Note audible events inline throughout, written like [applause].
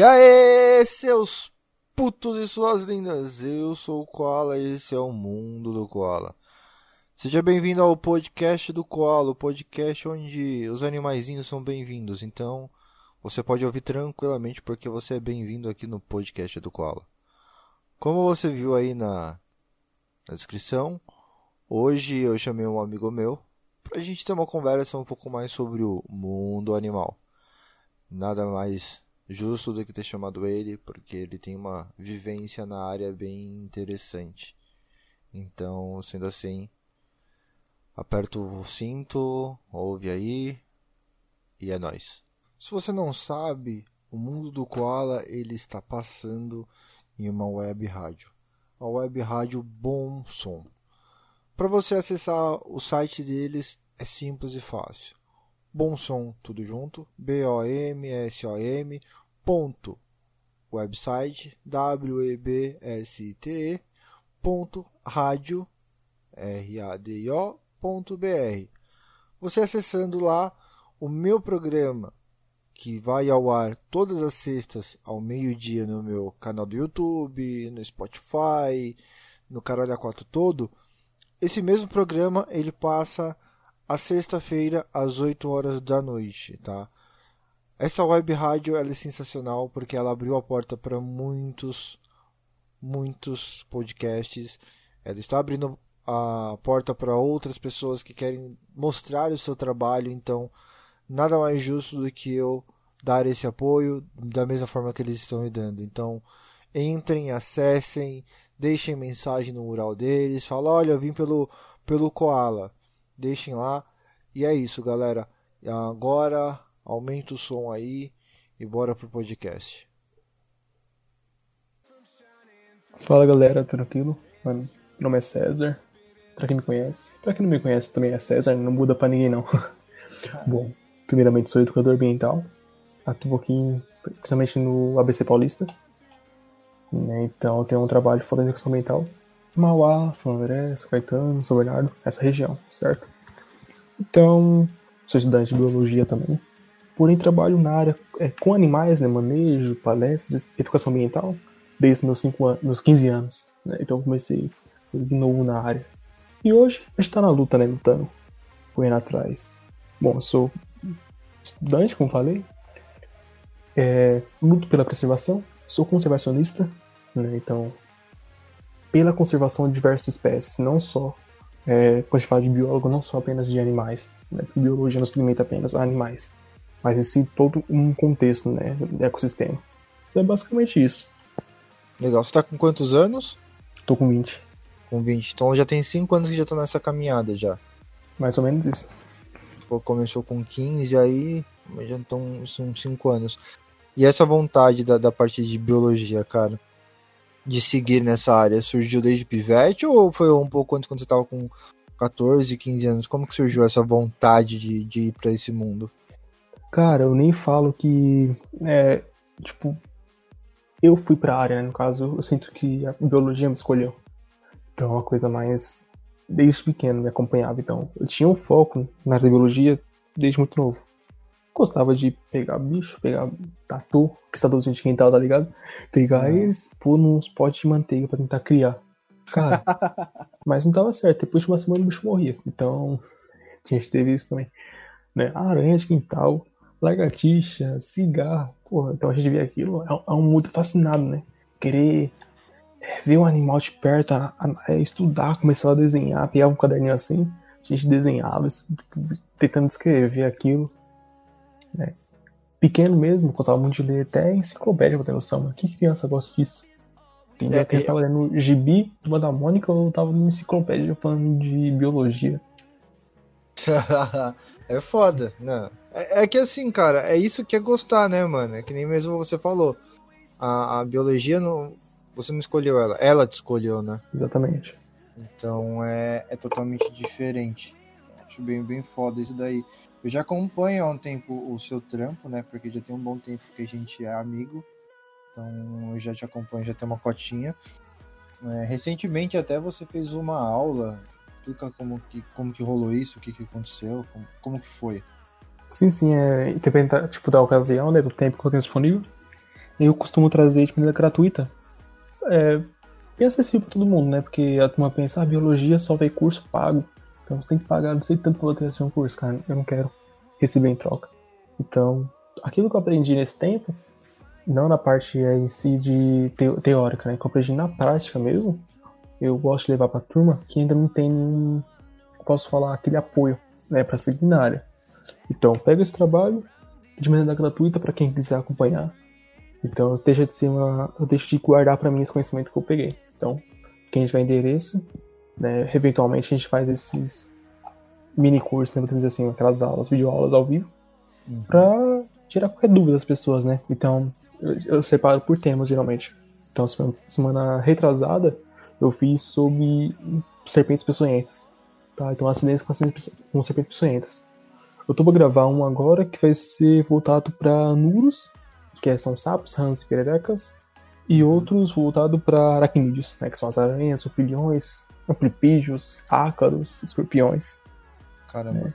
E aí, seus putos e suas lindas, eu sou o Koala e esse é o Mundo do Koala. Seja bem-vindo ao podcast do Koala, o podcast onde os animaizinhos são bem-vindos. Então, você pode ouvir tranquilamente porque você é bem-vindo aqui no podcast do Koala. Como você viu aí na, na descrição, hoje eu chamei um amigo meu para a gente ter uma conversa um pouco mais sobre o mundo animal. Nada mais justo do que ter chamado ele, porque ele tem uma vivência na área bem interessante. Então, sendo assim, aperto o cinto, ouve aí e é nós. Se você não sabe, o mundo do koala ele está passando em uma web rádio, a web rádio Bom Som. Para você acessar o site deles é simples e fácil. Bom Som, tudo junto, B-O-M-S-O-M, ponto, website, W-E-B-S-T-E, ponto, rádio, R-A-D-I-O, ponto B-R. Você acessando lá o meu programa, que vai ao ar todas as sextas ao meio-dia no meu canal do YouTube, no Spotify, no Caralho A4 todo, esse mesmo programa ele passa a sexta-feira às 8 horas da noite, tá? Essa web rádio é sensacional porque ela abriu a porta para muitos, muitos podcasts. Ela está abrindo a porta para outras pessoas que querem mostrar o seu trabalho. Então, nada mais justo do que eu dar esse apoio da mesma forma que eles estão me dando. Então, entrem, acessem, deixem mensagem no mural deles, fala, olha, eu vim pelo pelo Koala deixem lá. E é isso, galera. Agora aumenta o som aí e bora pro podcast. Fala galera, tranquilo? Meu nome é César. Pra quem me conhece, pra quem não me conhece também é César, não muda pra ninguém não. [laughs] Bom, primeiramente sou educador ambiental, atuo aqui principalmente no ABC Paulista. Né? Então tenho um trabalho fora da educação ambiental Mauá, São André, São Caetano, São Bernardo, essa região, certo? Então, sou estudante de biologia também. Porém, trabalho na área é, com animais, né, manejo, palestras, educação ambiental, desde meus, cinco anos, meus 15 anos. Né? Então, comecei de novo na área. E hoje, a gente tá na luta, né, lutando, correndo atrás. Bom, eu sou estudante, como falei, é, luto pela preservação, sou conservacionista, né, então pela conservação de diversas espécies, não só, é, quando a gente fala de biólogo, não só apenas de animais, né, porque biologia não se limita apenas a animais, mas em si todo um contexto, né, de ecossistema. Então é basicamente isso. Legal, você tá com quantos anos? Tô com 20. Com 20, então já tem 5 anos que já tá nessa caminhada já. Mais ou menos isso. Pô, começou com 15 aí, já estão são 5 anos. E essa vontade da, da parte de biologia, cara? de seguir nessa área? Surgiu desde pivete ou foi um pouco antes quando você estava com 14, 15 anos? Como que surgiu essa vontade de, de ir para esse mundo? Cara, eu nem falo que é, tipo, eu fui pra área, né? No caso, eu sinto que a biologia me escolheu. Então é uma coisa mais. Desde pequeno me acompanhava. Então, eu tinha um foco na área da biologia desde muito novo gostava de pegar bicho, pegar tatu, caçadorzinho de quintal, tá ligado? Pegar uhum. eles, pôr nos potes de manteiga pra tentar criar. Cara, [laughs] mas não tava certo. Depois de uma semana o bicho morria. Então, tinha que ter isso também. Né? Aranha de quintal, lagartixa, cigarro. Porra, então a gente vê aquilo, é, é um mundo fascinado, né? Querer é, ver um animal de perto, a, a, a estudar, começar a desenhar, pegava um caderninho assim, a gente desenhava, tipo, tentando escrever aquilo. Né? Pequeno mesmo, gostava muito de ler até enciclopédia pra ter noção. Que criança gosta disso? Entendeu? É, eu tava lendo gibi do da Mônica ou eu tava numa enciclopédia falando de biologia. [laughs] é foda, né? É, é, que assim, cara, é isso que é gostar, né, mano? É que nem mesmo você falou. A, a biologia não. Você não escolheu ela, ela te escolheu, né? Exatamente. Então é, é totalmente diferente. Acho bem, bem foda isso daí. Eu já acompanho há um tempo o seu trampo, né? Porque já tem um bom tempo que a gente é amigo. Então eu já te acompanho, já tem uma cotinha. É, recentemente até você fez uma aula. Explica como que, como que rolou isso, o que, que aconteceu, como, como que foi. Sim, sim, é interpretar, tipo, da ocasião, né, do tempo que eu tenho disponível. eu costumo trazer de maneira gratuita. É bem acessível para todo mundo, né? Porque a turma pensa, ah, biologia só tem curso pago. Então você tem que pagar, não sei tanto pra ter um curso, cara. Eu não quero receber em troca. Então, aquilo que eu aprendi nesse tempo, não na parte em si de teórica, né? Que eu aprendi na prática mesmo, eu gosto de levar pra turma que ainda não tem nenhum, posso falar, aquele apoio, né? Pra seguir na área. Então, pega esse trabalho de maneira gratuita para quem quiser acompanhar. Então, deixa de ser uma, eu deixo de guardar para mim esse conhecimento que eu peguei. Então, quem tiver endereço, né, eventualmente a gente faz esses mini cursos, né, dizer assim, aquelas aulas, videoaulas ao vivo, uhum. para tirar qualquer dúvida das pessoas, né? Então, eu, eu separo por temas geralmente. Então, semana retrasada, eu fiz sobre serpentes peçonhentas. Tá? Então, acidentes com, com serpentes peçonhentas. Eu tô pra gravar um agora que vai ser voltado para nuros, que são sapos, rãs e pererecas, e outros voltado para aracnídeos, né, que são as aranhas, sulpilhões, amplipígios, ácaros, escorpiões. Caramba.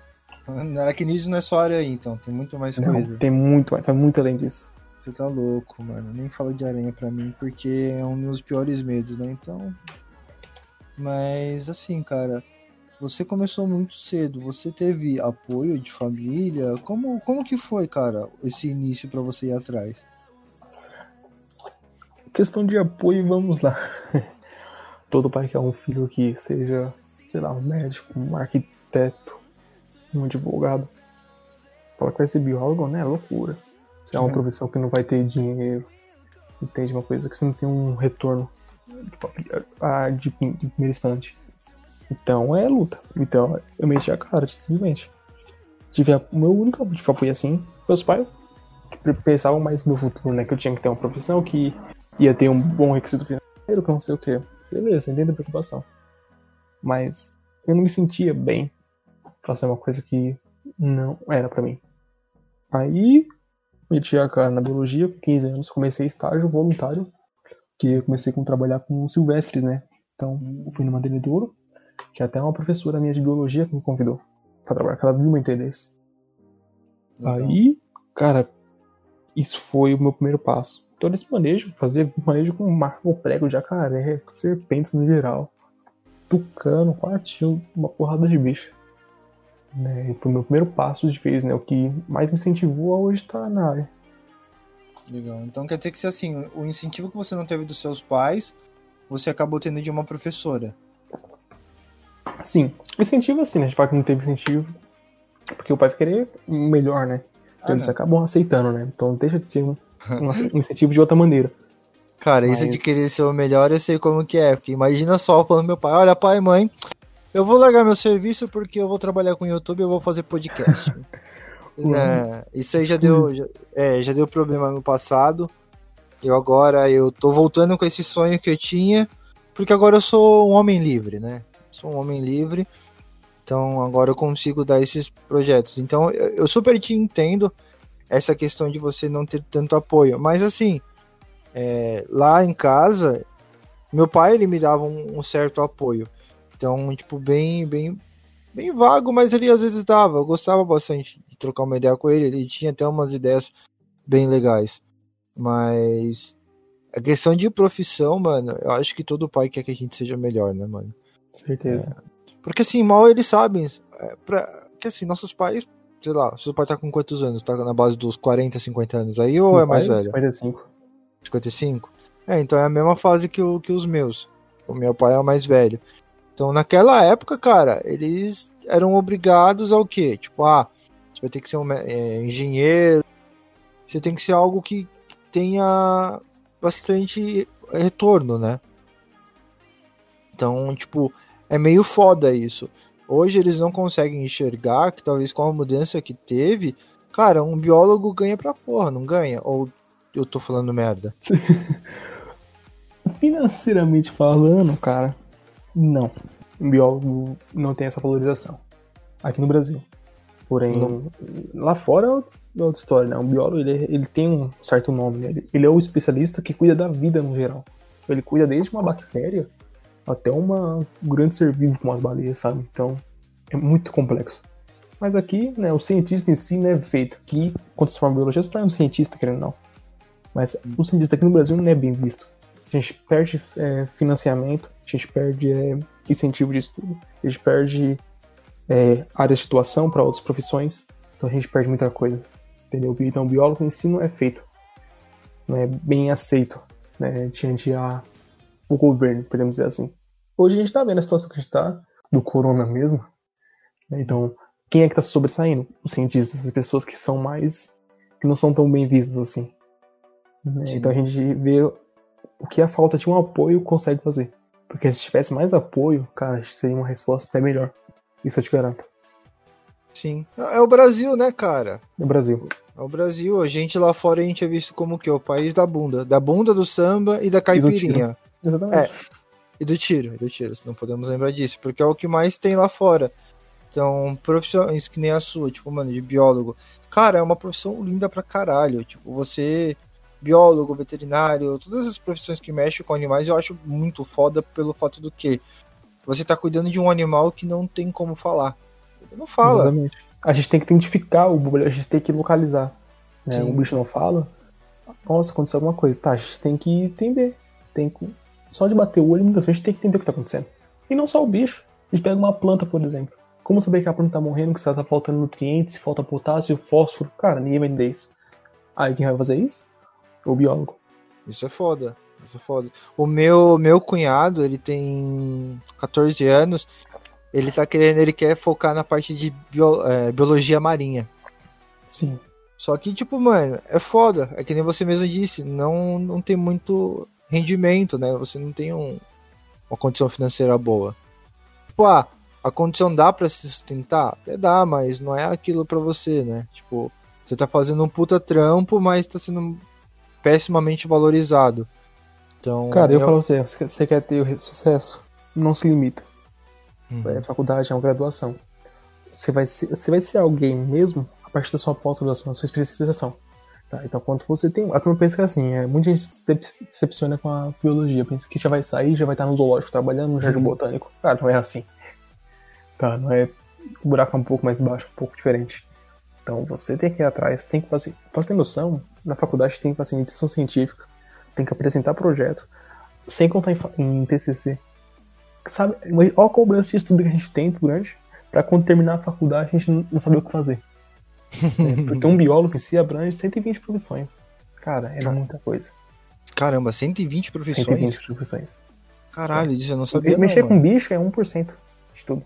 É. Aracnídeos não é só aranha, então, tem muito mais não, coisa. Tem muito mais, vai muito além disso. Você tá louco, mano. Nem fala de aranha pra mim, porque é um dos piores medos, né? Então. Mas, assim, cara, você começou muito cedo, você teve apoio de família? Como, como que foi, cara, esse início para você ir atrás? Questão de apoio, vamos lá. [laughs] Todo pai quer um filho que seja, sei lá, um médico, um arquiteto, um advogado. Fala que vai ser biólogo, né? Loucura. Se é uma profissão que não vai ter dinheiro, entende? Uma coisa que você não tem um retorno tipo, de, de primeiro instante. Então é luta. Então eu meti a cara, simplesmente. Tive a, o meu único tipo, apoio assim. Meus pais pensavam mais no meu futuro, né? Que eu tinha que ter uma profissão, que ia ter um bom requisito financeiro, que não sei o que. Beleza, entendo a preocupação. Mas eu não me sentia bem fazer uma coisa que não era para mim. Aí meti a cara na biologia, com 15 anos, comecei estágio voluntário, que eu comecei com trabalhar com silvestres, né? Então, eu fui no mantenedouro, que até uma professora minha de biologia que me convidou para trabalhar, que ela viu meu interesse. Aí, cara, isso foi o meu primeiro passo. Então, nesse manejo, fazer manejo com marco prego, jacaré, serpentes no geral, tucano, quatro, uma porrada de bicho. Né? E foi o meu primeiro passo de vez, né? O que mais me incentivou a hoje estar na área. Legal. Então quer dizer que assim, o incentivo que você não teve dos seus pais, você acabou tendo de uma professora. Sim, incentivo assim, né? Fala que não teve incentivo, porque o pai querer melhor, né? Então ah, eles acabam aceitando, né? Então deixa de ser um, [laughs] um incentivo de outra maneira. Cara, Mas... isso de querer ser o melhor eu sei como que é, porque imagina só falando meu pai, olha pai, mãe, eu vou largar meu serviço porque eu vou trabalhar com YouTube, eu vou fazer podcast. [laughs] né? Isso aí já deu, já, é, já deu problema no passado. Eu agora eu tô voltando com esse sonho que eu tinha, porque agora eu sou um homem livre, né? sou um homem livre, então agora eu consigo dar esses projetos. Então eu, eu super te entendo essa questão de você não ter tanto apoio, mas assim, é, lá em casa, meu pai ele me dava um, um, certo apoio, então tipo bem bem bem vago, mas ele às vezes dava. Eu gostava bastante de trocar uma ideia com ele, ele tinha até umas ideias bem legais, mas a questão de profissão, mano, eu acho que todo pai quer que a gente seja melhor, né, mano? Certeza. É. Porque assim, mal eles sabem. É, pra, que assim, nossos pais, sei lá, seu pai tá com quantos anos? Tá na base dos 40, 50 anos aí ou Meu é mais velho? 55. 55? É, então é a mesma fase que, o, que os meus. O meu pai é o mais velho. Então naquela época, cara, eles eram obrigados ao quê? Tipo, ah, você vai ter que ser um é, engenheiro, você tem que ser algo que tenha bastante retorno, né? Então, tipo, é meio foda isso. Hoje eles não conseguem enxergar que talvez com a mudança que teve, cara, um biólogo ganha pra porra, não ganha? Ou eu tô falando merda? [laughs] Financeiramente falando, cara, não. Um biólogo não tem essa valorização. Aqui no Brasil. Porém, não. lá fora é outra, história, né? Um biólogo, ele, ele tem um certo nome, né? ele, ele é o especialista que cuida da vida no geral. Ele cuida desde uma bactéria até uma um grande ser vivo como as baleias, sabe? Então é muito complexo. Mas aqui, né, o cientista em si não é feito. Aqui, quando se forma biologia, você torna um cientista, querendo ou não. Mas o cientista aqui no Brasil não é bem visto. A gente perde é, financiamento, a gente perde é, incentivo de estudo, a gente perde é, áreas de atuação para outras profissões, então a gente perde muita coisa. Entendeu? Então o biólogo em si não é feito, não é bem aceito né, diante a, o governo, podemos dizer assim. Hoje a gente está vendo a situação que a gente está, do corona mesmo. Né, então, quem é que está sobressaindo? Os cientistas, as pessoas que são mais. que não são tão bem vistas assim. Né? Então a gente vê o que a falta de um apoio consegue fazer. Porque se tivesse mais apoio, cara, seria uma resposta até melhor. Isso eu te garanto. Sim. É o Brasil, né, cara? É o Brasil. É o Brasil. A gente lá fora a gente é visto como que? O país da bunda. Da bunda do samba e da caipirinha. E Exatamente. É. E do tiro, e do tiro. Não podemos lembrar disso. Porque é o que mais tem lá fora. Então, profissões que nem a sua, tipo, mano, de biólogo. Cara, é uma profissão linda pra caralho. Tipo, você biólogo, veterinário, todas as profissões que mexem com animais eu acho muito foda pelo fato do que você tá cuidando de um animal que não tem como falar. Ele não fala. Exatamente. A gente tem que identificar o bicho, a gente tem que localizar. Né? O bicho não fala. Nossa, aconteceu alguma coisa. Tá, a gente tem que entender. Tem que... Só de bater o olho, muitas vezes a gente tem que entender o que tá acontecendo. E não só o bicho. A gente pega uma planta, por exemplo. Como saber que a planta tá morrendo, que se ela tá faltando nutrientes, se falta potássio, fósforo? Cara, ninguém vai entender isso. Aí quem vai fazer isso? O biólogo. Isso é foda. Isso é foda. O meu, meu cunhado, ele tem 14 anos. Ele tá querendo, ele quer focar na parte de bio, é, biologia marinha. Sim. Só que, tipo, mano, é foda. É que nem você mesmo disse, não, não tem muito rendimento, né? Você não tem um, uma condição financeira boa. Tipo, ah, a condição dá para se sustentar? Até dá, mas não é aquilo para você, né? Tipo, você tá fazendo um puta trampo, mas tá sendo pessimamente valorizado. Então, Cara, eu, eu falo pra você, você quer ter sucesso? Não se limita. Uhum. É faculdade, é uma graduação. Você vai, ser, você vai ser alguém mesmo a partir da sua pós-graduação, da sua especialização. Tá? Então, quando você tem. A turma pensa que é assim, é, muita gente se decepciona com a biologia, pensa que já vai sair, já vai estar no zoológico trabalhando, no jardim uhum. botânico. Cara, não é assim. Tá? Não é. O buraco é um pouco mais baixo, um pouco diferente. Então você tem que ir atrás, tem que fazer. Pra você ter noção, na faculdade tem que fazer iniciação científica, tem que apresentar projeto, sem contar em, em TCC. Sabe, olha a cobrança de estudo que a gente tem durante, pra quando terminar a faculdade a gente não, não saber o que fazer. é, porque um [laughs] biólogo em si abrange 120 profissões. Cara, é muita coisa. Caramba, 120 profissões? 120 profissões. Caralho, isso eu não sabia. Mexer não, com bicho é 1% de tudo.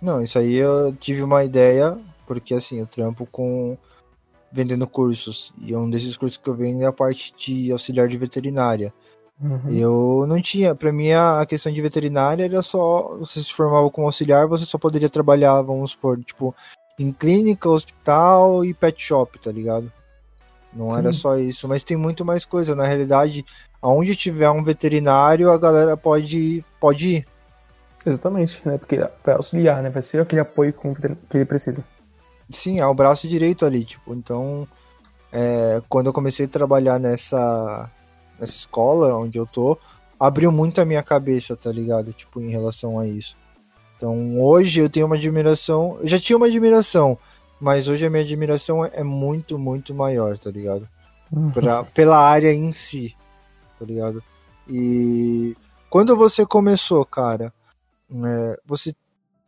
Não, isso aí eu tive uma ideia porque assim, eu trampo com vendendo cursos. E um desses cursos que eu vendo é a parte de auxiliar de veterinária. Uhum. Eu não tinha, para mim a questão de veterinária era só você se formava como auxiliar, você só poderia trabalhar, vamos supor, tipo, em clínica, hospital e pet shop, tá ligado? Não Sim. era só isso, mas tem muito mais coisa. Na realidade, aonde tiver um veterinário, a galera pode, pode ir. Exatamente, né? Porque vai auxiliar, né? Vai ser aquele apoio que ele precisa. Sim, é o braço direito ali, tipo, então é, quando eu comecei a trabalhar nessa, nessa escola onde eu tô, abriu muito a minha cabeça, tá ligado? Tipo, em relação a isso. Então hoje eu tenho uma admiração, eu já tinha uma admiração, mas hoje a minha admiração é muito, muito maior, tá ligado? Uhum. Pra, pela área em si, tá ligado? E quando você começou, cara, é, você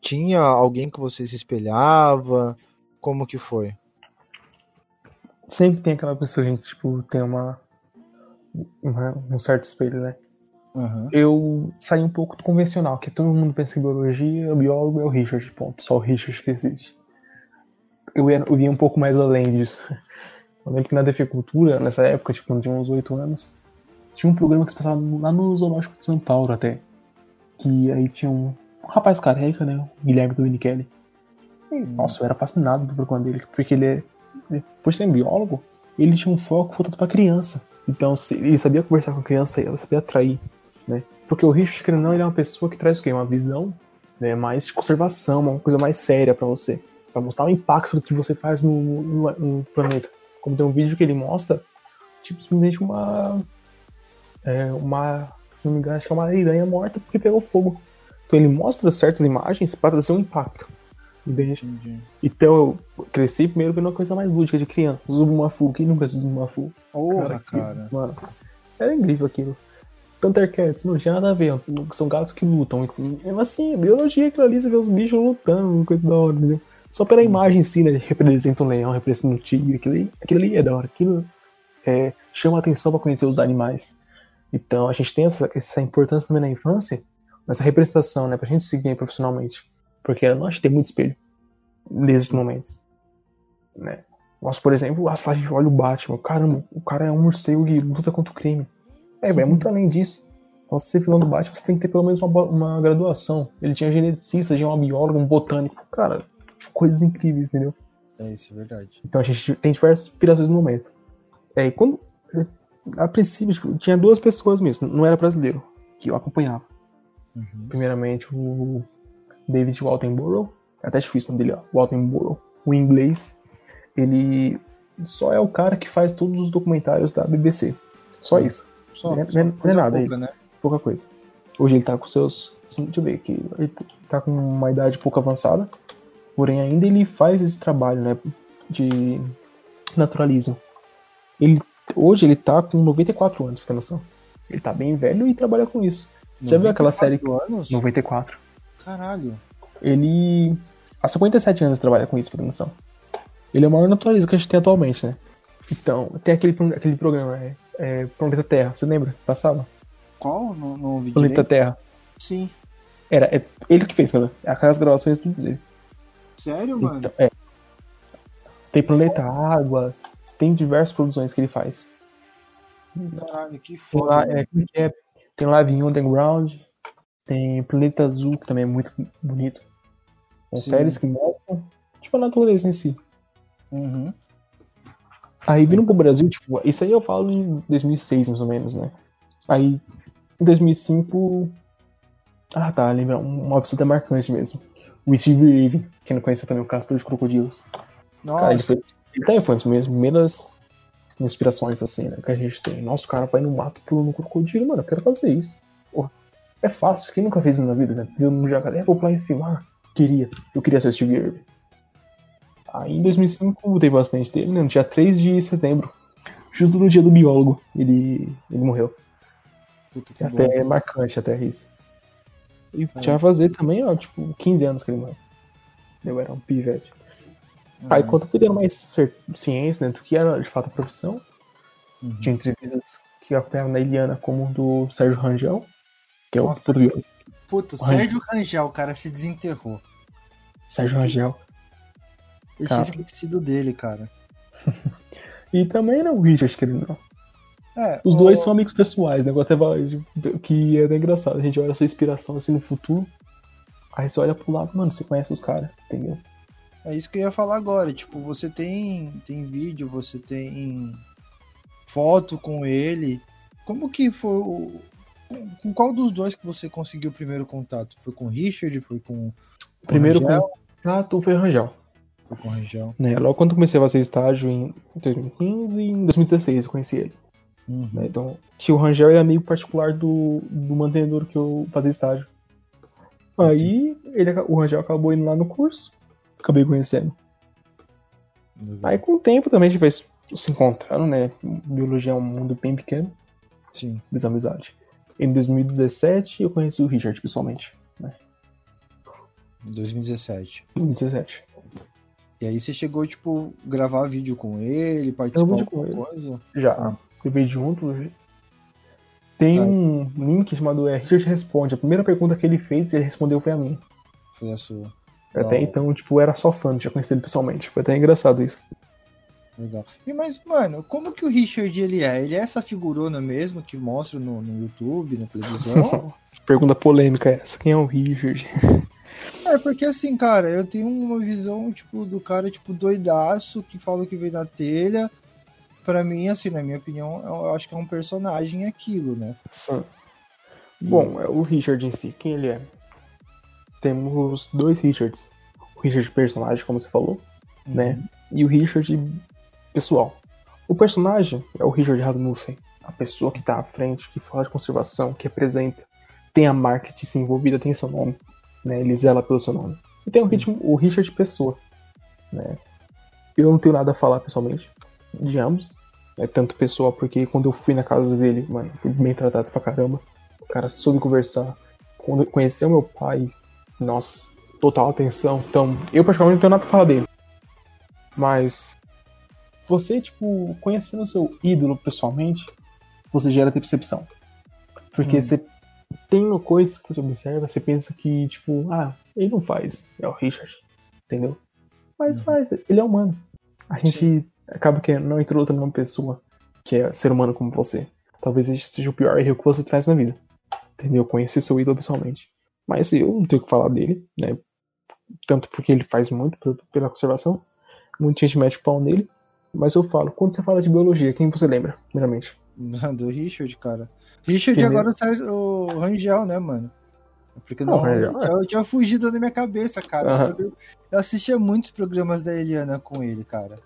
tinha alguém que você se espelhava? Como que foi? Sempre tem aquela pessoa que, tipo, tem uma, uma um certo espelho, né? Uhum. Eu saí um pouco do convencional, que todo mundo pensa em biologia, o biólogo é o Richard, ponto. Só o Richard que existe. Eu ia, eu ia um pouco mais além disso. Eu lembro que na deficultura, nessa época, tipo, quando tinha uns 8 anos, tinha um programa que se passava lá no Zoológico de São Paulo até. Que aí tinha um, um rapaz careca, né? O Guilherme Dominichelli. Nossa, eu era fascinado pelo programa dele, porque ele é, por ser biólogo, ele tinha um foco voltado para criança. Então, ele sabia conversar com a criança, ele sabia atrair, né? Porque o Richard, querendo não, ele é uma pessoa que traz o quê? Uma visão né, mais de conservação, uma coisa mais séria para você. para mostrar o impacto do que você faz no, no, no, planeta. Como tem um vídeo que ele mostra, tipo, simplesmente uma. É, uma. Se não me engano, acho que é uma aranha morta porque pegou fogo. Então ele mostra certas imagens para trazer um impacto. Entendi. Então eu cresci primeiro uma coisa mais lúdica de criança. Zubumafu, quem nunca assistiu Zubumafu? Porra, que- cara. Mano, era incrível aquilo. Thundercats, não tinha nada a ver. São gatos que lutam. Mesmo assim, biologia aquilo ali, você vê os bichos lutando, coisa da hora, entendeu? Só pela imagem em si, né? Representa um leão, representa um tigre, aquilo ali, aquilo ali é da hora. Aquilo é, chama a atenção pra conhecer os animais. Então a gente tem essa, essa importância também na infância, nessa representação, né? Pra gente seguir profissionalmente. Porque nós tem muito espelho nesses momentos. Né? Nós, por exemplo, a gente olha o Batman, caramba, o cara é um morcego que luta contra o crime. É, é muito além disso. Pra você ser vilão do Batman, você tem que ter pelo menos uma, uma graduação. Ele tinha geneticista, tinha uma bióloga, um botânico. Cara, coisas incríveis, entendeu? É isso, é verdade. Então a gente tem diversas inspirações no momento. É, e quando. A princípio, tipo, tinha duas pessoas mesmo, não era brasileiro, que eu acompanhava. Uhum. Primeiramente o David Waltenborough, é até difícil o nome dele, ó, Waltenborough, o inglês, ele só é o cara que faz todos os documentários da BBC. Só isso, Só, Não é- só não é coisa nada pouca, né? pouca coisa. Hoje ele tá com seus. Deixa eu ver aqui. Ele tá com uma idade pouco avançada. Porém, ainda ele faz esse trabalho, né? De naturalismo. Ele, hoje ele tá com 94 anos, pra ter noção. Ele tá bem velho e trabalha com isso. Você viu aquela série. 94 anos? 94. Caralho. Ele. Há 57 anos trabalha com isso, pra ter noção. Ele é o maior naturalista que a gente tem atualmente, né? Então, tem aquele, aquele programa, é, é Planeta Terra, você lembra? Passava? Qual? Não, não ouvi Planeta direito. Terra. Sim. Era, é ele que fez, cara. Aquelas gravações tudo dele. Sério, mano? Então, é. Tem Planeta Água, tem diversas produções que ele faz. Caralho, que Tem foda. lá, mano. é, como que é? Tem Underground, tem Planeta Azul, que também é muito bonito. São Sim. séries que mostram, tipo, a natureza em si. Uhum. Aí vindo pro Brasil, tipo, isso aí eu falo em 2006, mais ou menos, né? Aí, em 2005... Ah, tá, lembra, um- uma até marcante mesmo. O Steve Irving, quem não conhece também, o Castor de Crocodilos. Nossa, Cara, ele, foi, ele também foi minhas primeiras inspirações, assim, né? Que a gente tem. Nossa, o cara vai no mato pulando no crocodilo, mano, eu quero fazer isso. Pô, é fácil, quem nunca fez isso na vida, né? Viu no jacaré, vou pular em cima. Ah, queria, eu queria ser o Steve Irwin. Aí em 2005 teve bastante dele, né? No dia 3 de setembro, justo no dia do biólogo, ele, ele morreu. puta que É até bom. marcante, até isso. E já vai fazer também, ó, tipo, 15 anos que ele morreu. Eu era um pivete. Aí Uhum. quando eu fui tendo mais ciência, né, do que era de fato a profissão, Uhum. tinha entrevistas que eu acompanhava na Eliana, como do Sérgio Rangel, que é o Nossa. biólogo. Puta, Rangel. Sérgio Rangel, o cara se desenterrou. Sérgio Rangel. Eu Cara. tinha esquecido dele, cara. [laughs] E também não o Richard, que ele não. É, Os o- dois são amigos pessoais, né? Igual até vai- que é até engraçado. A gente olha a sua inspiração assim no futuro. Aí você olha pro lado, mano, você conhece os caras, entendeu? É isso que eu ia falar agora. Tipo, você tem, tem vídeo, você tem foto com ele. Como que foi o. Com, com qual dos dois que você conseguiu o primeiro contato? Foi com o Richard? Foi com o Primeiro Rangel? contato foi o Rangel. Foi com o Rangel. Né? Logo quando comecei a fazer estágio em 2015 e em 2016 eu conheci ele. Uhum. né? Então, que o Rangel era amigo particular do, do mantenedor que eu fazia estágio. Aí ele, o Rangel acabou indo lá no curso, acabei conhecendo. Legal. Aí com o tempo também a gente vai se encontrando, né? Biologia é um mundo bem pequeno, Sim. fiz amizade. Em 2017 eu conheci o Richard pessoalmente. Em 2017. 2017. E aí você chegou, tipo, gravar vídeo com ele, participar de alguma coisa? Já gravei junto. Tem Tá. um link chamado é, Richard Responde. A primeira pergunta que ele fez, ele respondeu foi a mim. Foi a sua. Até então, tipo, era só fã, tinha conhecido ele pessoalmente. Foi até engraçado isso. Legal. E mas, mano, como que o Richard ele é? Ele é essa figurona mesmo que mostra no, no YouTube, na televisão? [laughs] Pergunta polêmica essa. Quem é o Richard? é, porque assim, cara, eu tenho uma visão, tipo, do cara, tipo, doidaço, que fala que veio na telha. Pra mim, assim, na minha opinião, eu acho que é um personagem aquilo, né? Sam. Bom, é o Richard em si. Quem ele é? Temos dois Richards. O Richard personagem, como você falou, né? E o Richard pessoal. O personagem é o Richard Rasmussen. A pessoa que tá à frente, que fala de conservação, que representa. Tem a marketing envolvida, tem seu nome. Né? Ele zela pelo seu nome. E tem o, ritmo, o Richard Pessoa, né? Eu não tenho nada a falar pessoalmente de ambos. É tanto pessoal, porque quando eu fui na casa dele, mano, fui bem tratado pra caramba. O cara soube conversar. Quando conheceu meu pai, nossa, total atenção. Então, eu particularmente não tenho nada a falar dele. Mas você, tipo, conhecendo o seu ídolo pessoalmente, você gera percepção. Porque hum. você tem coisas que você observa, você pensa que, tipo, ah, ele não faz, é o Richard, entendeu? Mas hum. faz, ele é humano. A gente Sim. acaba que não entrou outra numa pessoa que é ser humano como você. Talvez esse seja o pior erro que você faz na vida. Entendeu? Conhecer seu ídolo pessoalmente. Mas eu não tenho o que falar dele, né? Tanto porque ele faz muito pela conservação. Muita gente mete o pau nele. Mas eu falo, quando você fala de biologia, quem você lembra, primeiramente? Do Richard, cara. Richard Primeiro. agora sai o Rangel, né, mano? Porque não, não Rangel, é. eu tinha fugido da minha cabeça, cara. Uhum. Eu assistia muitos programas da Eliana com ele, cara.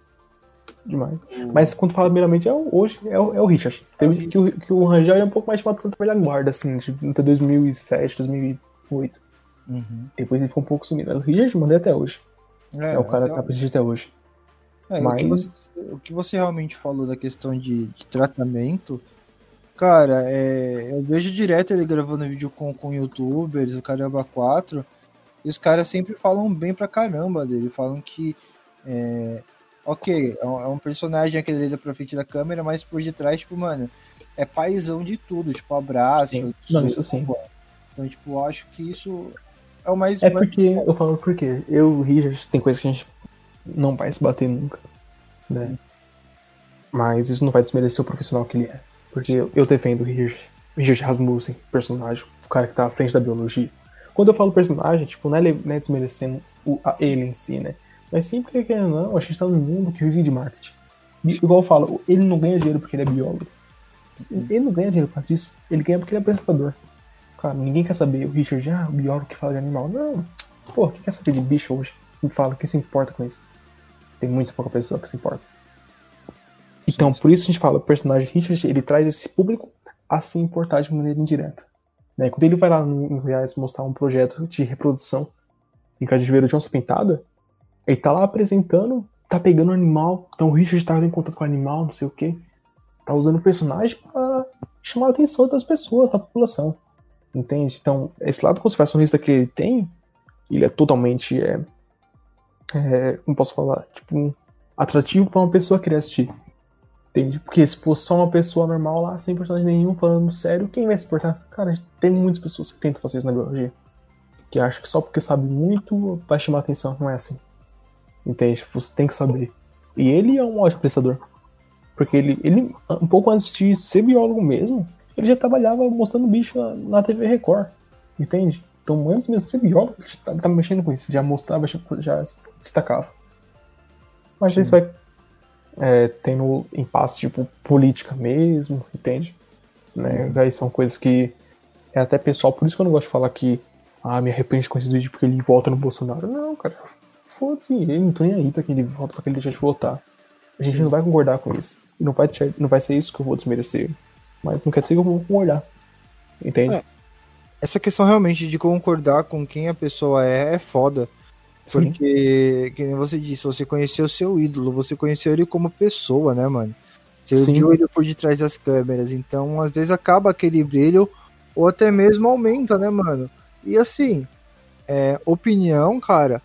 Demais. Mas quando fala primeiramente, é o, hoje é o, é o Richard. Teve, que, o, que o Rangel é um pouco mais chamado pra trabalhar guarda, assim, entre 2007 2008. Uhum. Depois ele ficou um pouco sumido. O Richard mandei até hoje. É, é o cara que tá presente até hoje. É, Mas... o, que você, o, que você, realmente falou da questão de, de tratamento, cara, é, eu vejo direto ele gravando vídeo com, com youtubers, o Caramba 4, e os caras sempre falam bem pra caramba dele, falam que é, ok, é um, é personagem aquele pra frente da câmera, mas por detrás, tipo, mano, é paizão de tudo, tipo, abraço. Sim. Não, isso sim. Então, tipo, eu acho que isso é o mais. É porque, eu falo porque eu e Richard tem coisa que a gente não vai se bater nunca. Né? Mas isso não vai desmerecer o profissional que ele é. Porque eu, eu defendo o Richard, Richard Rasmussen, personagem, o cara que tá à frente da biologia. Quando eu falo personagem, tipo, não é, não é desmerecendo o, a, ele em si, né? Mas sempre que não, a gente tá num mundo que vive de marketing. E, igual eu falo, ele não ganha dinheiro porque ele é biólogo. Ele não ganha dinheiro por causa disso. Ele ganha porque ele é apresentador. Cara, ninguém quer saber o Richard, ah, o biólogo que fala de animal. Não. Pô, quem quer saber de bicho hoje? Fala, quem se importa com isso? Tem muito pouca pessoa que se importa. Então, por isso a gente fala, o personagem Richard, ele traz esse público a se importar de maneira indireta. Né? Quando ele vai lá no Reais mostrar um projeto de reprodução em cativeiro de onça pintada, ele tá lá apresentando, tá pegando o animal, então o Richard tá em contato com o animal, não sei o que. Tá usando o personagem para chamar a atenção das pessoas, da população. Entende? Então, esse lado conservacionista que ele tem, ele é totalmente é, é, como posso falar, tipo, atrativo para uma pessoa querer assistir. Entende? Porque se fosse só uma pessoa normal lá, sem personagem nenhum, falando sério, quem vai se portar? Cara, tem muitas pessoas que tentam fazer isso na biologia. Que acham que só porque sabe muito vai chamar atenção. Não é assim. Entende? Você tem que saber. E ele é um ótimo prestador. Porque ele, ele um pouco antes de ser biólogo mesmo, ele já trabalhava mostrando bicho na, na TV Record. Entende? Então, antes mesmo de ser biólogo, ele estava tá, mexendo com isso, já mostrava, já destacava. Mas Sim. isso vai é, tendo impasse, tipo, política mesmo, entende? Né? Daí são coisas que é até pessoal, por isso que eu não gosto de falar que ah, me arrependo com esse vídeo porque ele vota no Bolsonaro. Não, cara, foda-se, ele não tô nem aí pra que ele vota, pra que ele deixe de votar. A gente Sim. não vai concordar com isso. Não vai, não vai ser isso que eu vou desmerecer. Mas não quer dizer que eu vou concordar. Entende? É essa questão realmente de concordar com quem a pessoa é é foda. Sim. Porque, que nem você disse, você conheceu o seu ídolo, você conheceu ele como pessoa, né, mano? Você Sim. viu ele por detrás das câmeras. Então, às vezes acaba aquele brilho, ou até mesmo aumenta, né, mano? E assim, é, opinião, cara,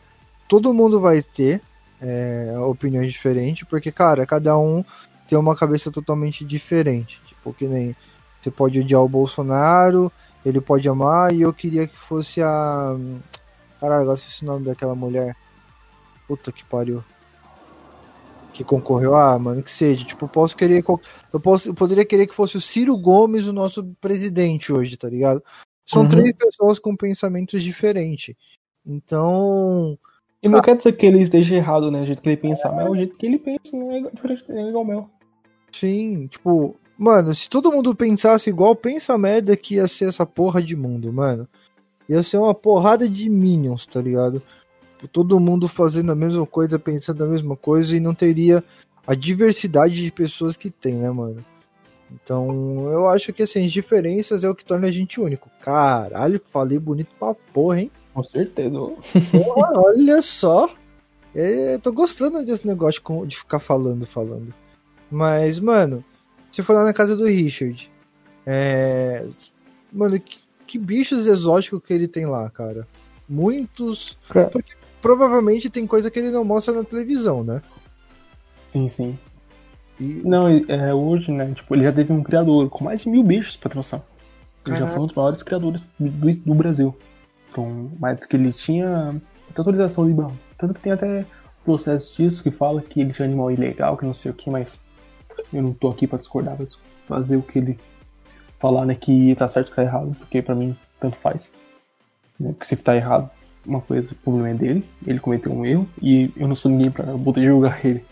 todo mundo vai ter é, opiniões diferentes, porque, cara, cada um tem uma cabeça totalmente diferente. Tipo, que nem você pode odiar o Bolsonaro ele pode amar e eu queria que fosse a. Caralho, agora esqueci o nome daquela mulher. Puta que pariu. Que concorreu. Ah, mano, que seja. Tipo, eu posso querer. Eu, posso, eu poderia querer que fosse o Ciro Gomes o nosso presidente hoje, tá ligado? São uhum. três pessoas com pensamentos diferentes. Então. E não ah, quer dizer que ele esteja errado, né? O jeito que ele pensa, mas é o jeito que ele pensa, não é é igual o meu. Sim, tipo, Mano, se todo mundo pensasse igual, pensa a merda que ia ser essa porra de mundo, mano. Ia ser uma porrada de minions, tá ligado? Todo mundo fazendo a mesma coisa, pensando a mesma coisa e não teria a diversidade de pessoas que tem, né, mano? Então, eu acho que assim, as diferenças é o que torna a gente único. Caralho, falei bonito pra porra, hein? Com certeza. Porra, [laughs] olha só. Eu tô gostando desse negócio de ficar falando, falando. Mas, mano, você foi lá na casa do Richard. É... Mano, que, que bichos exóticos que ele tem lá, cara. Muitos. Cara. Porque provavelmente tem coisa que ele não mostra na televisão, né? Sim, sim. E... Não, é, hoje, né? Tipo, ele já teve um criador com mais de mil bichos, pra ter noção. Ele já foi um dos maiores criadores do, do Brasil. Então, mas porque ele tinha até autorização do IBAMA. Tanto que tem até processo disso que fala que ele tinha animal ilegal, que não sei o que, mas eu não tô aqui pra discordar, pra fazer o que ele falar, né? Que tá certo ou tá errado, porque pra mim tanto faz. Né? Porque se tá errado, uma coisa, o problema é dele, ele cometeu um erro e eu não sou ninguém pra poder julgar ele.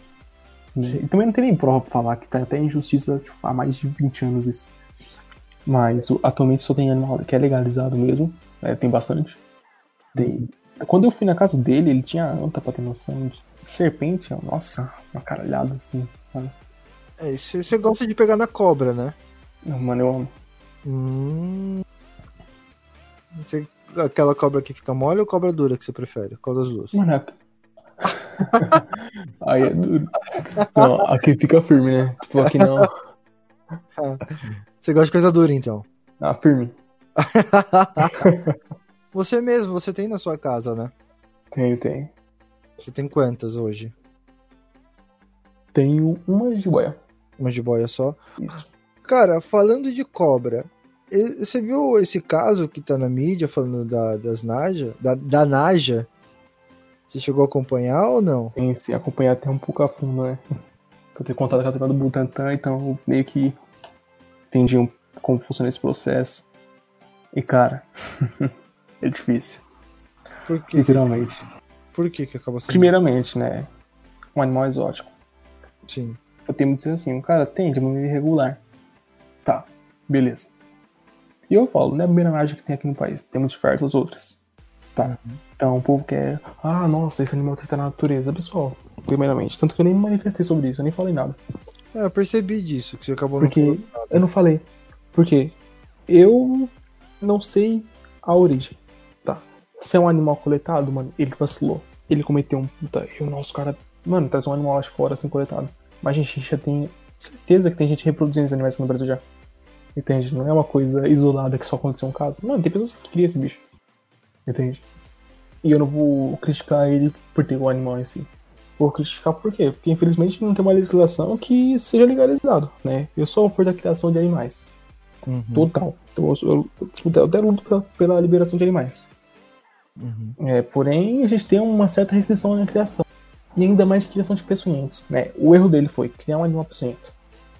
Né? E também não tem nem prova pra falar que tá até injustiça tipo, há mais de 20 anos isso. Mas atualmente só tem animal que é legalizado mesmo, né, tem bastante. Tem- Quando eu fui na casa dele, ele tinha anta pra ter noção de serpente, ó, nossa, uma caralhada assim. Mano, É, você gosta de pegar na cobra, né? Mano, eu amo. Hum. Você- aquela cobra que fica mole ou cobra dura que você prefere? Qual das duas? Mano, [laughs] Aí é duro. Não, aqui fica firme, né? Tipo, aqui não. [laughs] Você gosta de coisa dura, então? Ah, firme. [laughs] Você mesmo, você tem na sua casa, né? Tenho, tenho. Você tem quantas hoje? Tenho uma jiboia. Uma de boia só? Cara, falando de cobra, você viu esse caso que tá na mídia falando da, das Naja? Da, da Naja? Você chegou a acompanhar ou não? Sem se acompanhar até um pouco a fundo, né? [laughs] Eu tenho contato com a do Butantan, então eu meio que entendi um- como funciona esse processo. E cara, [laughs] é difícil, Por quê? literalmente. Por que que acabou sendo? Primeiramente, né? Um animal exótico. Sim. Eu tenho que dizer assim, o cara tem de maneira irregular. Tá, beleza. E eu falo, não é a primeira naja que tem aqui no país, temos diversas outras. Tá. Então o povo quer. Ah, nossa, esse animal tem que estar na natureza. Pessoal, primeiramente. Tanto que eu nem me manifestei sobre isso, eu nem falei nada. É, eu percebi disso, que você acabou Porque não falando nada. eu não falei. Porque eu não sei a origem. Tá. Se é um animal coletado, mano, ele vacilou. Ele cometeu um puta erro. Nossa, o cara. Mano, traz um animal lá de fora assim coletado. Mas a gente já tem certeza que tem gente reproduzindo esses animais aqui no Brasil já. Entende? Não é uma coisa isolada que só aconteceu um caso. Mano, tem pessoas que criam esse bicho. Entende? E eu não vou criticar ele por ter o animal em si. Vou criticar por quê? Porque infelizmente não tem uma legislação que seja legalizado, né? Eu sou a favor da criação de animais. Uhum, Total. Então, eu, eu, eu, eu até luto pela, pela liberação de animais. uhum. É, porém, a gente tem uma certa restrição na criação. E ainda mais criação de peçonhentos. Né? O erro dele foi criar um animal peçonhento.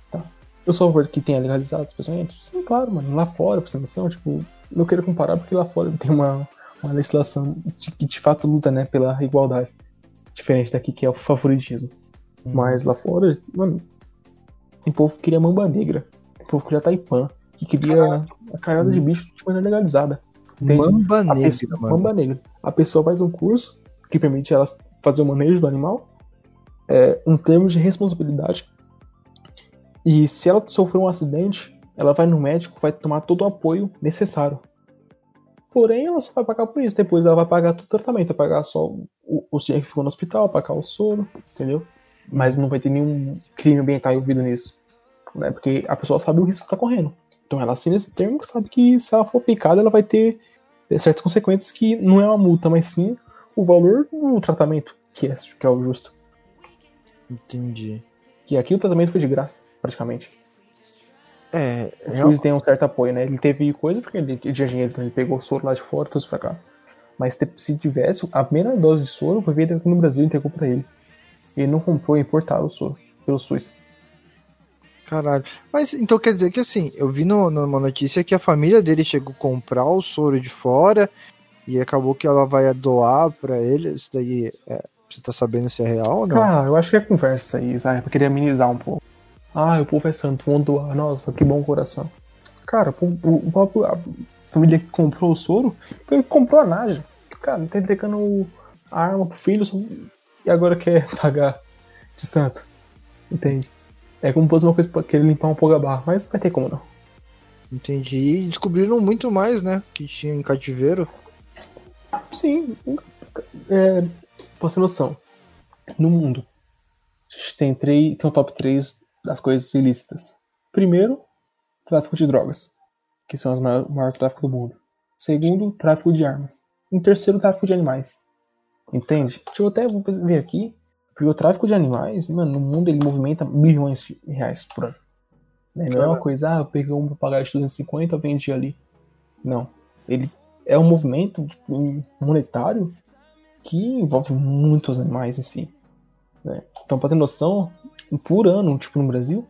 Tá? Eu sou a favor que tenha legalizado os peçonhentos? Sim, claro, mano. Lá fora, pra você ter noção, tipo, não quero comparar porque lá fora tem uma, uma legislação de- que de fato luta né, pela igualdade. Diferente daqui, que é o favoritismo. Uhum. Mas lá fora, mano, tem povo que queria mamba negra. Tem povo que queria taipã. Que queria a carada de bicho de maneira legalizada. Entende? Mamba A negra, pessoa, mamba negra. A pessoa faz um curso que permite ela fazer o manejo do animal é, em termos de responsabilidade. E se ela sofrer um acidente, ela vai no médico, vai tomar todo o apoio necessário. Porém, ela só vai pagar por isso. Depois ela vai pagar todo o tratamento, vai pagar só o, o dinheiro que ficou no hospital, pagar o soro, entendeu? Mas não vai ter nenhum crime ambiental envolvido nisso. Né? Porque a pessoa sabe o risco que está correndo. Então ela assina esse termo e sabe que se ela for picada, ela vai ter certas consequências que não é uma multa, mas sim o valor do tratamento, que é, que é o justo. Entendi. Que aqui o tratamento foi de graça, praticamente. É, O é SUS tem um certo apoio, né? Ele teve coisa porque ele tinha dinheiro, então ele pegou o soro lá de fora, trouxe pra cá. Mas se tivesse, a primeira dose de soro foi feita aqui no Brasil e entregou pra ele. Ele não comprou e importaram o soro pelo SUS. Caralho. Mas então quer dizer que assim, eu vi no- numa notícia que a família dele chegou a comprar o soro de fora e acabou que ela vai doar pra ele. Isso daí, é, você tá sabendo se é real ou não? Cara, eu acho que é conversa aí, sabe? Pra querer amenizar um pouco. Ah, o povo é santo, vamos doar. Nossa, que bom coração. Cara, o, o, o próprio- a família que comprou o soro foi que comprou a Naja. Cara, tá entregando a arma pro filho só- e agora quer [laughs] pagar de santo. Entende? É como se fosse uma coisa pra querer limpar um pouco a barra, mas vai ter como não. Entendi. E descobriram muito mais, né? Que tinha em cativeiro. Sim. É, pra ter noção. No mundo, a gente tem, três, tem um top 3 das coisas ilícitas. Primeiro, tráfico de drogas, que são os maior, maior tráfico do mundo. Segundo, tráfico de armas. Em terceiro, tráfico de animais. Entende? Deixa eu até ver aqui. Porque o tráfico de animais, mano, no mundo ele movimenta bilhões de reais por ano. Não é uma coisa, ah, eu peguei um papagaio de 250, vendi ali. Não. Ele é um movimento monetário que envolve muitos animais em si. Né? Então, para ter noção, por ano, tipo no Brasil,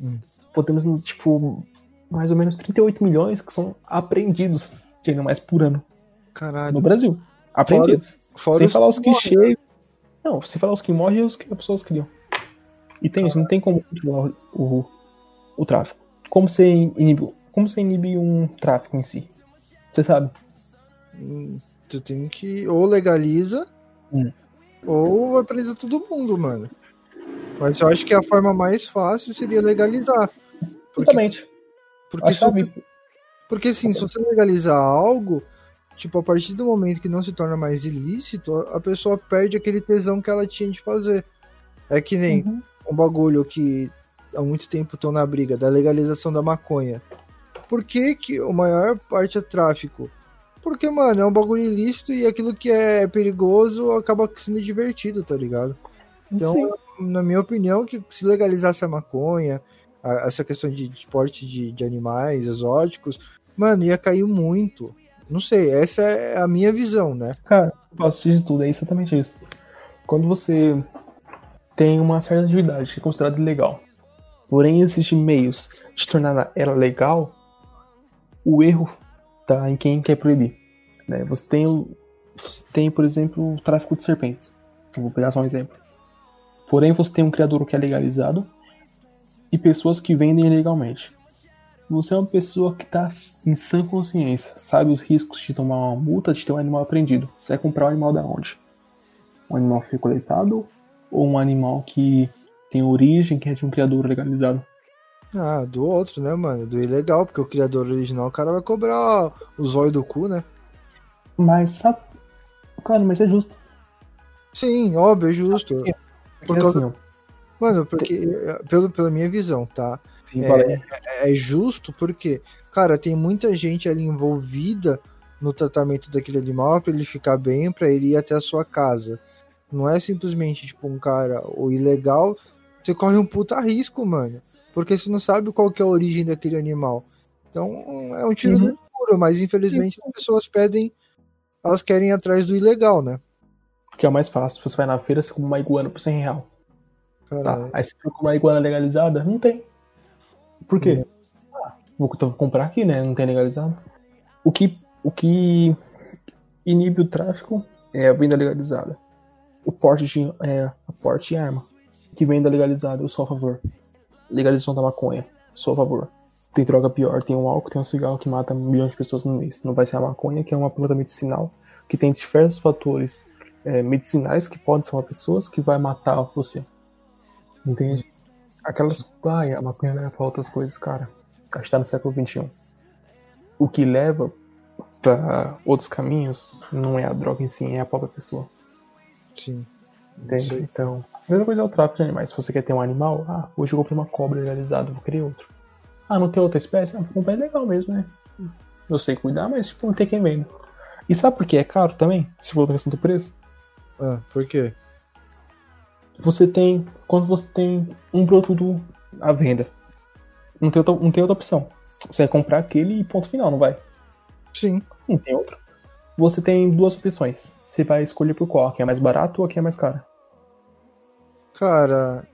hum. podemos, tipo, mais ou menos 38 milhões que são apreendidos de animais por ano. Caralho. No Brasil. Apreendidos. Fora, fora sem falar os que, que chegam. Não, sem falar os que morrem e os que as pessoas criam. E tem isso, não tem como controlar o, o, o tráfico. Como você inibe, como você inibe um tráfico em si? Você sabe? Hum, você tem que. Ou legaliza, hum. ou vai prender todo mundo, mano. Mas eu acho que a forma mais fácil seria legalizar. Porque, Exatamente. Porque, se, porque assim, se você legalizar algo, tipo, a partir do momento que não se torna mais ilícito, a pessoa perde aquele tesão que ela tinha de fazer. É que nem uhum. um bagulho que há muito tempo estão na briga da legalização da maconha. Por que, que a maior parte é tráfico? Porque, mano, é um bagulho ilícito e aquilo que é perigoso acaba sendo divertido, tá ligado? Então, Sim. na minha opinião, que se legalizasse a maconha, a, essa questão de esporte de, de animais exóticos, mano, ia cair muito. Não sei, essa é a minha visão, né? Cara, eu assistir de tudo, é exatamente isso. Quando você tem uma certa atividade que é considerada ilegal, porém existem meios de tornar ela legal, o erro tá em quem quer proibir. Né? Você, tem, você tem, por exemplo, o tráfico de serpentes. vou pegar só um exemplo. Porém, você tem um criador que é legalizado e pessoas que vendem ilegalmente. Você é uma pessoa que está em sã consciência, sabe os riscos de tomar uma multa de ter um animal apreendido. Você vai comprar um animal da onde? Um animal que foi coletado ou um animal que tem origem, que é de um criador legalizado? Ah, do outro, né, mano? Do ilegal, porque o criador original, o cara vai cobrar o zóio do cu, né? Mas, sabe? Cara, mas é justo. Sim, óbvio, é justo. Porque, porque assim, Mano, porque, pelo, pela minha visão, tá? Sim, é, é, é justo porque, cara, tem muita gente ali envolvida no tratamento daquele animal para ele ficar bem, para ele ir até a sua casa. Não é simplesmente, tipo, um cara, o ilegal, você corre um puta risco, mano porque você não sabe qual que é a origem daquele animal. Então é um tiro uhum. no escuro, mas infelizmente as pessoas pedem, elas querem ir atrás do ilegal, né? Que é o mais fácil. Você vai na feira, você compra uma iguana por 100 real. Tá. Aí você compra uma iguana legalizada? Não tem. Por quê? Uhum. Ah, vou, vou comprar aqui, né? Não tem legalizado. O que, o que inibe o tráfico é a venda legalizada. O porte de, é, a porte de arma. Que venda legalizada, eu sou a favor legalização da maconha. Sou a favor. Tem droga pior, tem um álcool, tem um cigarro que mata milhões de pessoas no mês. Não vai ser a maconha, que é uma planta medicinal, que tem diversos fatores é, medicinais que podem ser uma pessoa que vai matar você. Entende? Aquelas. Ai, a maconha leva pra outras coisas, cara. A gente tá no século XXI. O que leva para outros caminhos não é a droga em si, é a própria pessoa. Sim. Entende? Então, a mesma coisa é o tráfico de animais. Se você quer ter um animal, ah, hoje eu comprei uma cobra legalizada, vou querer outro. Ah, não tem outra espécie? Ah, comprar é legal mesmo, né? Eu sei cuidar, mas tipo, não tem quem venda. E sabe por que é caro também? Se for questão do preço? Ah, por quê? Você tem. Quando você tem um produto à venda, não tem outra, não tem outra opção. Você vai comprar aquele e ponto final, não vai? Sim. Não tem outro você tem duas opções. Você vai escolher por qual? A que é mais barato ou a que é mais cara? Cara,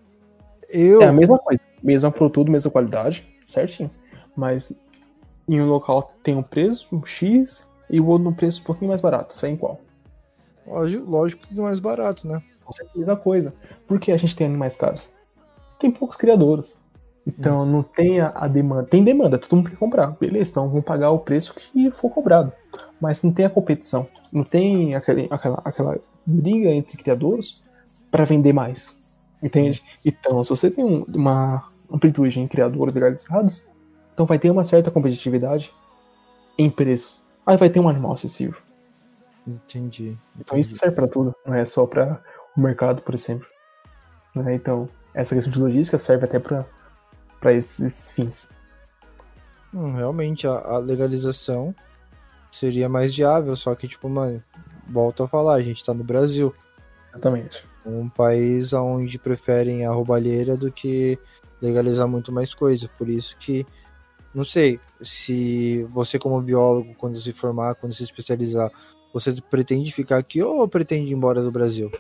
eu. É a mesma coisa. Mesmo produto, mesma qualidade, certinho. Mas em um local tem um preço, um X, e o outro um preço um pouquinho mais barato. Você em qual? Lógico, lógico que é mais barato, né? Com certeza coisa. Por que a gente tem animais caros? Tem poucos criadores. Então hum. não tem a, a, demanda. Tem demanda, todo mundo quer comprar. Beleza, então vão pagar o preço que for cobrado mas não tem a competição, não tem aquele, aquela, aquela briga entre criadores para vender mais, entende? Então, se você tem um, uma amplitude em criadores legalizados, então vai ter uma certa competitividade em preços. Aí vai ter um animal acessível. Entendi. Então isso serve para tudo, não é só para o mercado, por exemplo. Né? Então, essa questão de logística serve até para esses fins. Hum, realmente, a, a, legalização seria mais viável, só que, tipo, mano, volta a falar, a gente tá no Brasil. Exatamente. Um país onde preferem a roubalheira do que legalizar muito mais coisa. Por isso que, não sei, se você como biólogo, quando se formar, quando se especializar, você pretende ficar aqui ou pretende ir embora do Brasil?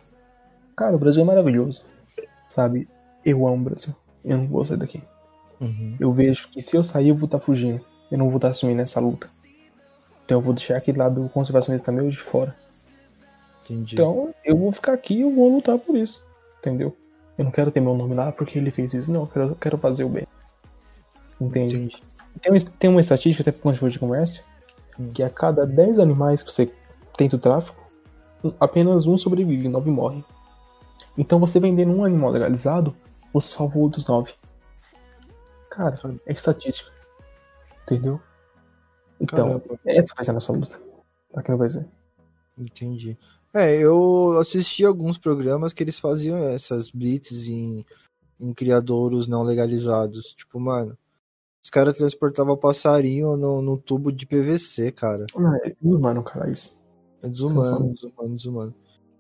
Cara, o Brasil é maravilhoso. Sabe? Eu amo o Brasil. Eu não vou sair daqui. Uhum. Eu vejo que se eu sair, eu vou estar tá fugindo. Eu não vou estar tá assumindo essa luta. Então eu vou deixar aquele lado conservacionista meu de fora. Entendi. Então eu vou ficar aqui e eu vou lutar por isso. Entendeu? Eu não quero ter meu nome lá porque ele fez isso. Não, eu quero, eu quero fazer o bem. Entende? Entendi. Tem, tem uma estatística, até por conta de comércio, Hum. que a cada 10 animais que você tenta o tráfico, apenas um sobrevive, nove morrem. Então você vendendo um animal legalizado, você salva outros nove. Cara, é estatística. Entendeu? Então, Caramba. essa vai ser a nossa luta. Aqui vai ser. Entendi. É, eu assisti alguns programas que eles faziam essas blitz em, em criadouros não legalizados. Tipo, mano, os caras transportavam passarinho no, no tubo de PVC, cara. É desumano, cara, isso. É desumano, desumano, desumano.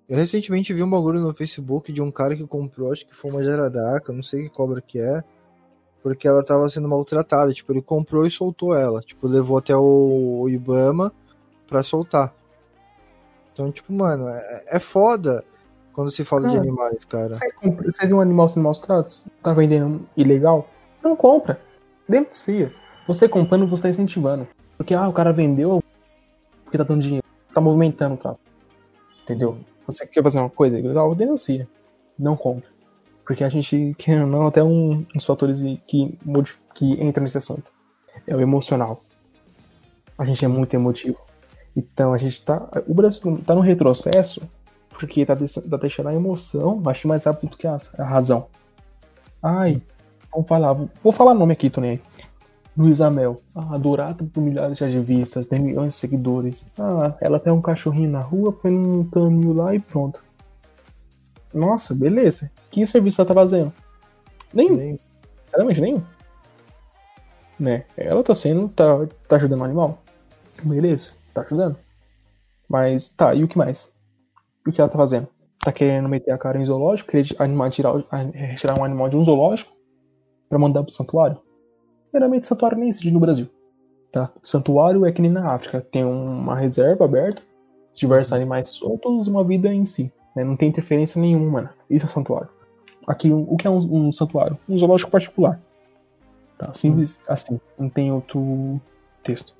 Eu recentemente vi um bagulho no Facebook de um cara que comprou, acho que foi uma jararaca, não sei que cobra que é, porque ela tava sendo maltratada. Tipo, ele comprou e soltou ela. Tipo, levou até o, o Ibama pra soltar. Então, tipo, mano, é, é foda quando se fala de Cara, animais, cara. Você, compra, você viu um animal sendo maltratado? Tá vendendo ilegal? Não compra. Denuncia. Você comprando, você tá incentivando. Porque, ah, o cara vendeu porque tá dando dinheiro. Você tá movimentando o tráfico. Entendeu? Você quer fazer uma coisa ilegal? Denuncia. Não compra. Porque a gente, querendo ou não, até um, uns fatores que, que entram nesse assunto. É o emocional. A gente é muito emotivo. Então a gente tá. O Brasil tá no retrocesso porque tá, tá deixando a emoção, acho que mais rápido do que a, a razão. Ai, vamos falar. Vou falar nome aqui, Tony. Luísa Mel, ah, adorada por milhares de ativistas, tem milhões de seguidores. Ah, ela tem um cachorrinho na rua, põe um caninho lá e pronto. Nossa, beleza. Que serviço ela tá fazendo? Nenhum, Nem- sinceramente nenhum. Né? Ela tá sendo. tá, tá ajudando o animal. Beleza, tá ajudando. Mas tá, e o que mais? O que ela tá fazendo? Tá querendo meter a cara em zoológico, querer animar, tirar, retirar um animal de um zoológico pra mandar pro santuário? Primeiramente, santuário nem existe no Brasil. Tá? Santuário é que nem na África. Tem uma reserva aberta, diversos animais soltos, uma vida em si. né? Não tem interferência nenhuma, mano. Isso é santuário. Aqui, o que é um, um santuário? Um zoológico particular. Tá? Simples assim. Não tem outro texto.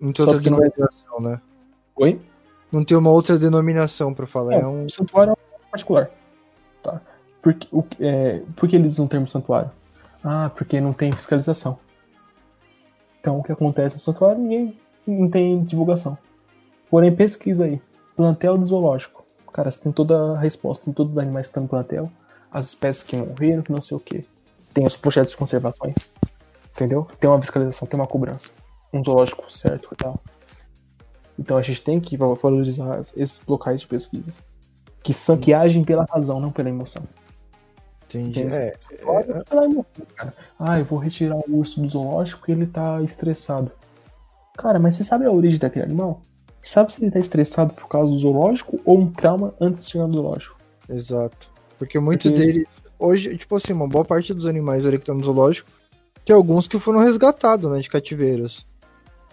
Não tem Só outra não é- denominação, né? Oi? Não tem uma outra denominação pra falar. É, É, um. o santuário é um particular. Tá? Porque, o, é, por que eles usam o termo santuário? Ah, porque não tem fiscalização. Então o que acontece no santuário ninguém não tem divulgação. Porém, pesquisa aí. Plantel do zoológico. Cara, você tem toda a resposta, tem todos os animais que estão no plantel, as espécies que morreram, que não sei o que. Tem os projetos de conservações. Entendeu? Tem uma fiscalização, tem uma cobrança. Um zoológico certo e tal. Então a gente tem que valorizar esses locais de pesquisas. Que, são, que agem pela razão, não pela emoção. Entendi. Entendi. É, Olha pela emoção, cara. Ah, eu vou retirar o urso do zoológico porque ele tá estressado. Cara, mas você sabe a origem daquele animal? Sabe se ele tá estressado por causa do zoológico ou um trauma antes de chegar no zoológico? Exato. Porque muitos Porque- deles. Hoje, tipo assim, uma boa parte dos animais ali que estão no zoológico, tem alguns que foram resgatados, né? De cativeiros.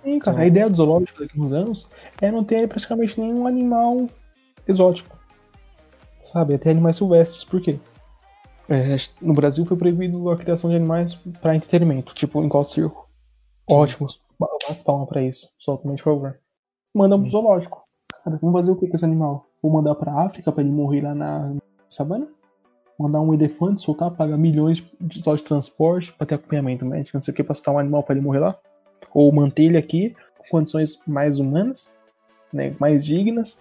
Sim, cara. Então- A ideia do zoológico daqui a uns anos é não ter praticamente nenhum animal exótico. Sabe? É ter animais silvestres. Por quê? É, no Brasil foi proibido a criação de animais para entretenimento, tipo em qual circo. Ótimos. Ba- Bate palma pra isso. Solta por favor. Manda pro zoológico. Cara, vamos fazer o que com esse animal? Vou mandar pra África pra ele morrer lá na savana? Mandar um elefante, soltar, pagar milhões de dólares de transporte pra ter acompanhamento médico, não sei o que, pra soltar um animal pra ele morrer lá? Ou manter ele aqui com condições mais humanas, né, mais dignas?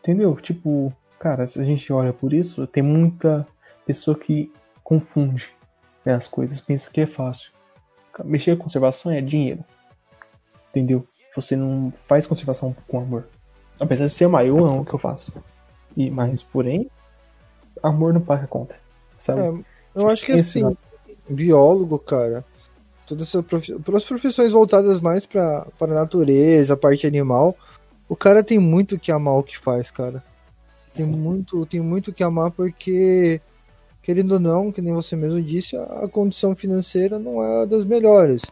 Entendeu? Tipo, cara, se a gente olha por isso, tem muita pessoa que confunde né, as coisas, pensa que é fácil. Mexer com conservação é dinheiro. Entendeu? Você não faz conservação com amor. Apesar de ser maior, é o que eu faço. E, mas, porém, amor não paga conta. Sabe? É, eu acho que assim, biólogo, cara, todas essas prof... as profissões voltadas mais pra, pra natureza, a parte animal, o cara tem muito que amar o que faz, cara. Tem Sim. muito, tem muito que amar porque, querendo ou não, que nem você mesmo disse, a condição financeira não é das melhores.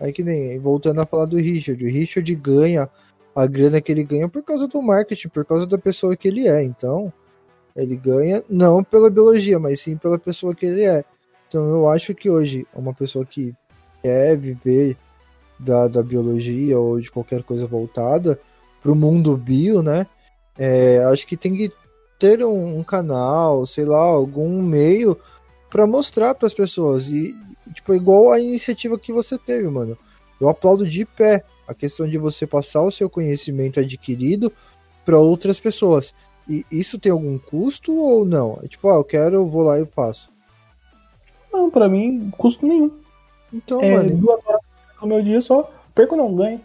Aí que nem, voltando a falar do Richard, o Richard ganha a grana que ele ganha por causa do marketing, por causa da pessoa que ele é. Então, ele ganha não pela biologia, mas sim pela pessoa que ele é. Então, eu acho que hoje, uma pessoa que quer viver da, da biologia ou de qualquer coisa voltada para o mundo bio, né? É, acho que tem que ter um, um canal, sei lá, algum meio para mostrar para as pessoas. E, tipo, igual a iniciativa que você teve, mano. Eu aplaudo de pé a questão de você passar o seu conhecimento adquirido para outras pessoas. E isso tem algum custo ou não? É tipo, ah, eu quero, eu vou lá e faço. Não, para mim, custo nenhum. Então, é, mano. Duas horas no meu dia só, perco não, ganho.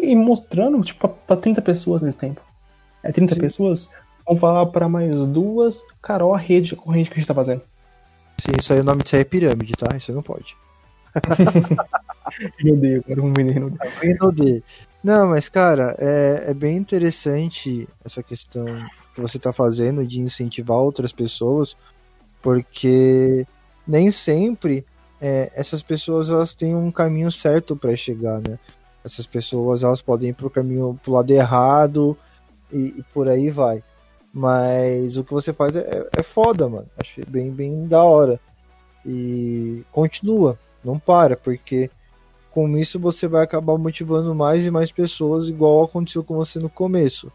E mostrando, tipo, pra 30 pessoas nesse tempo. É 30 Sim. pessoas, vão falar para mais duas, Carol, a rede, a corrente que a gente tá fazendo. Sim, isso aí o nome disso aí é pirâmide, tá? Isso aí não pode. [laughs] Renaudet, cara, um menino. Renaudet. Não, mas cara, é, é bem interessante essa questão que você está fazendo de incentivar outras pessoas, porque nem sempre é, essas pessoas elas têm um caminho certo para chegar, né? Essas pessoas elas podem ir pro caminho pro lado errado e, e por aí vai. Mas o que você faz é, é foda, mano. Acho bem, bem da hora. E continua, não para, porque com isso você vai acabar motivando mais e mais pessoas, igual aconteceu com você no começo.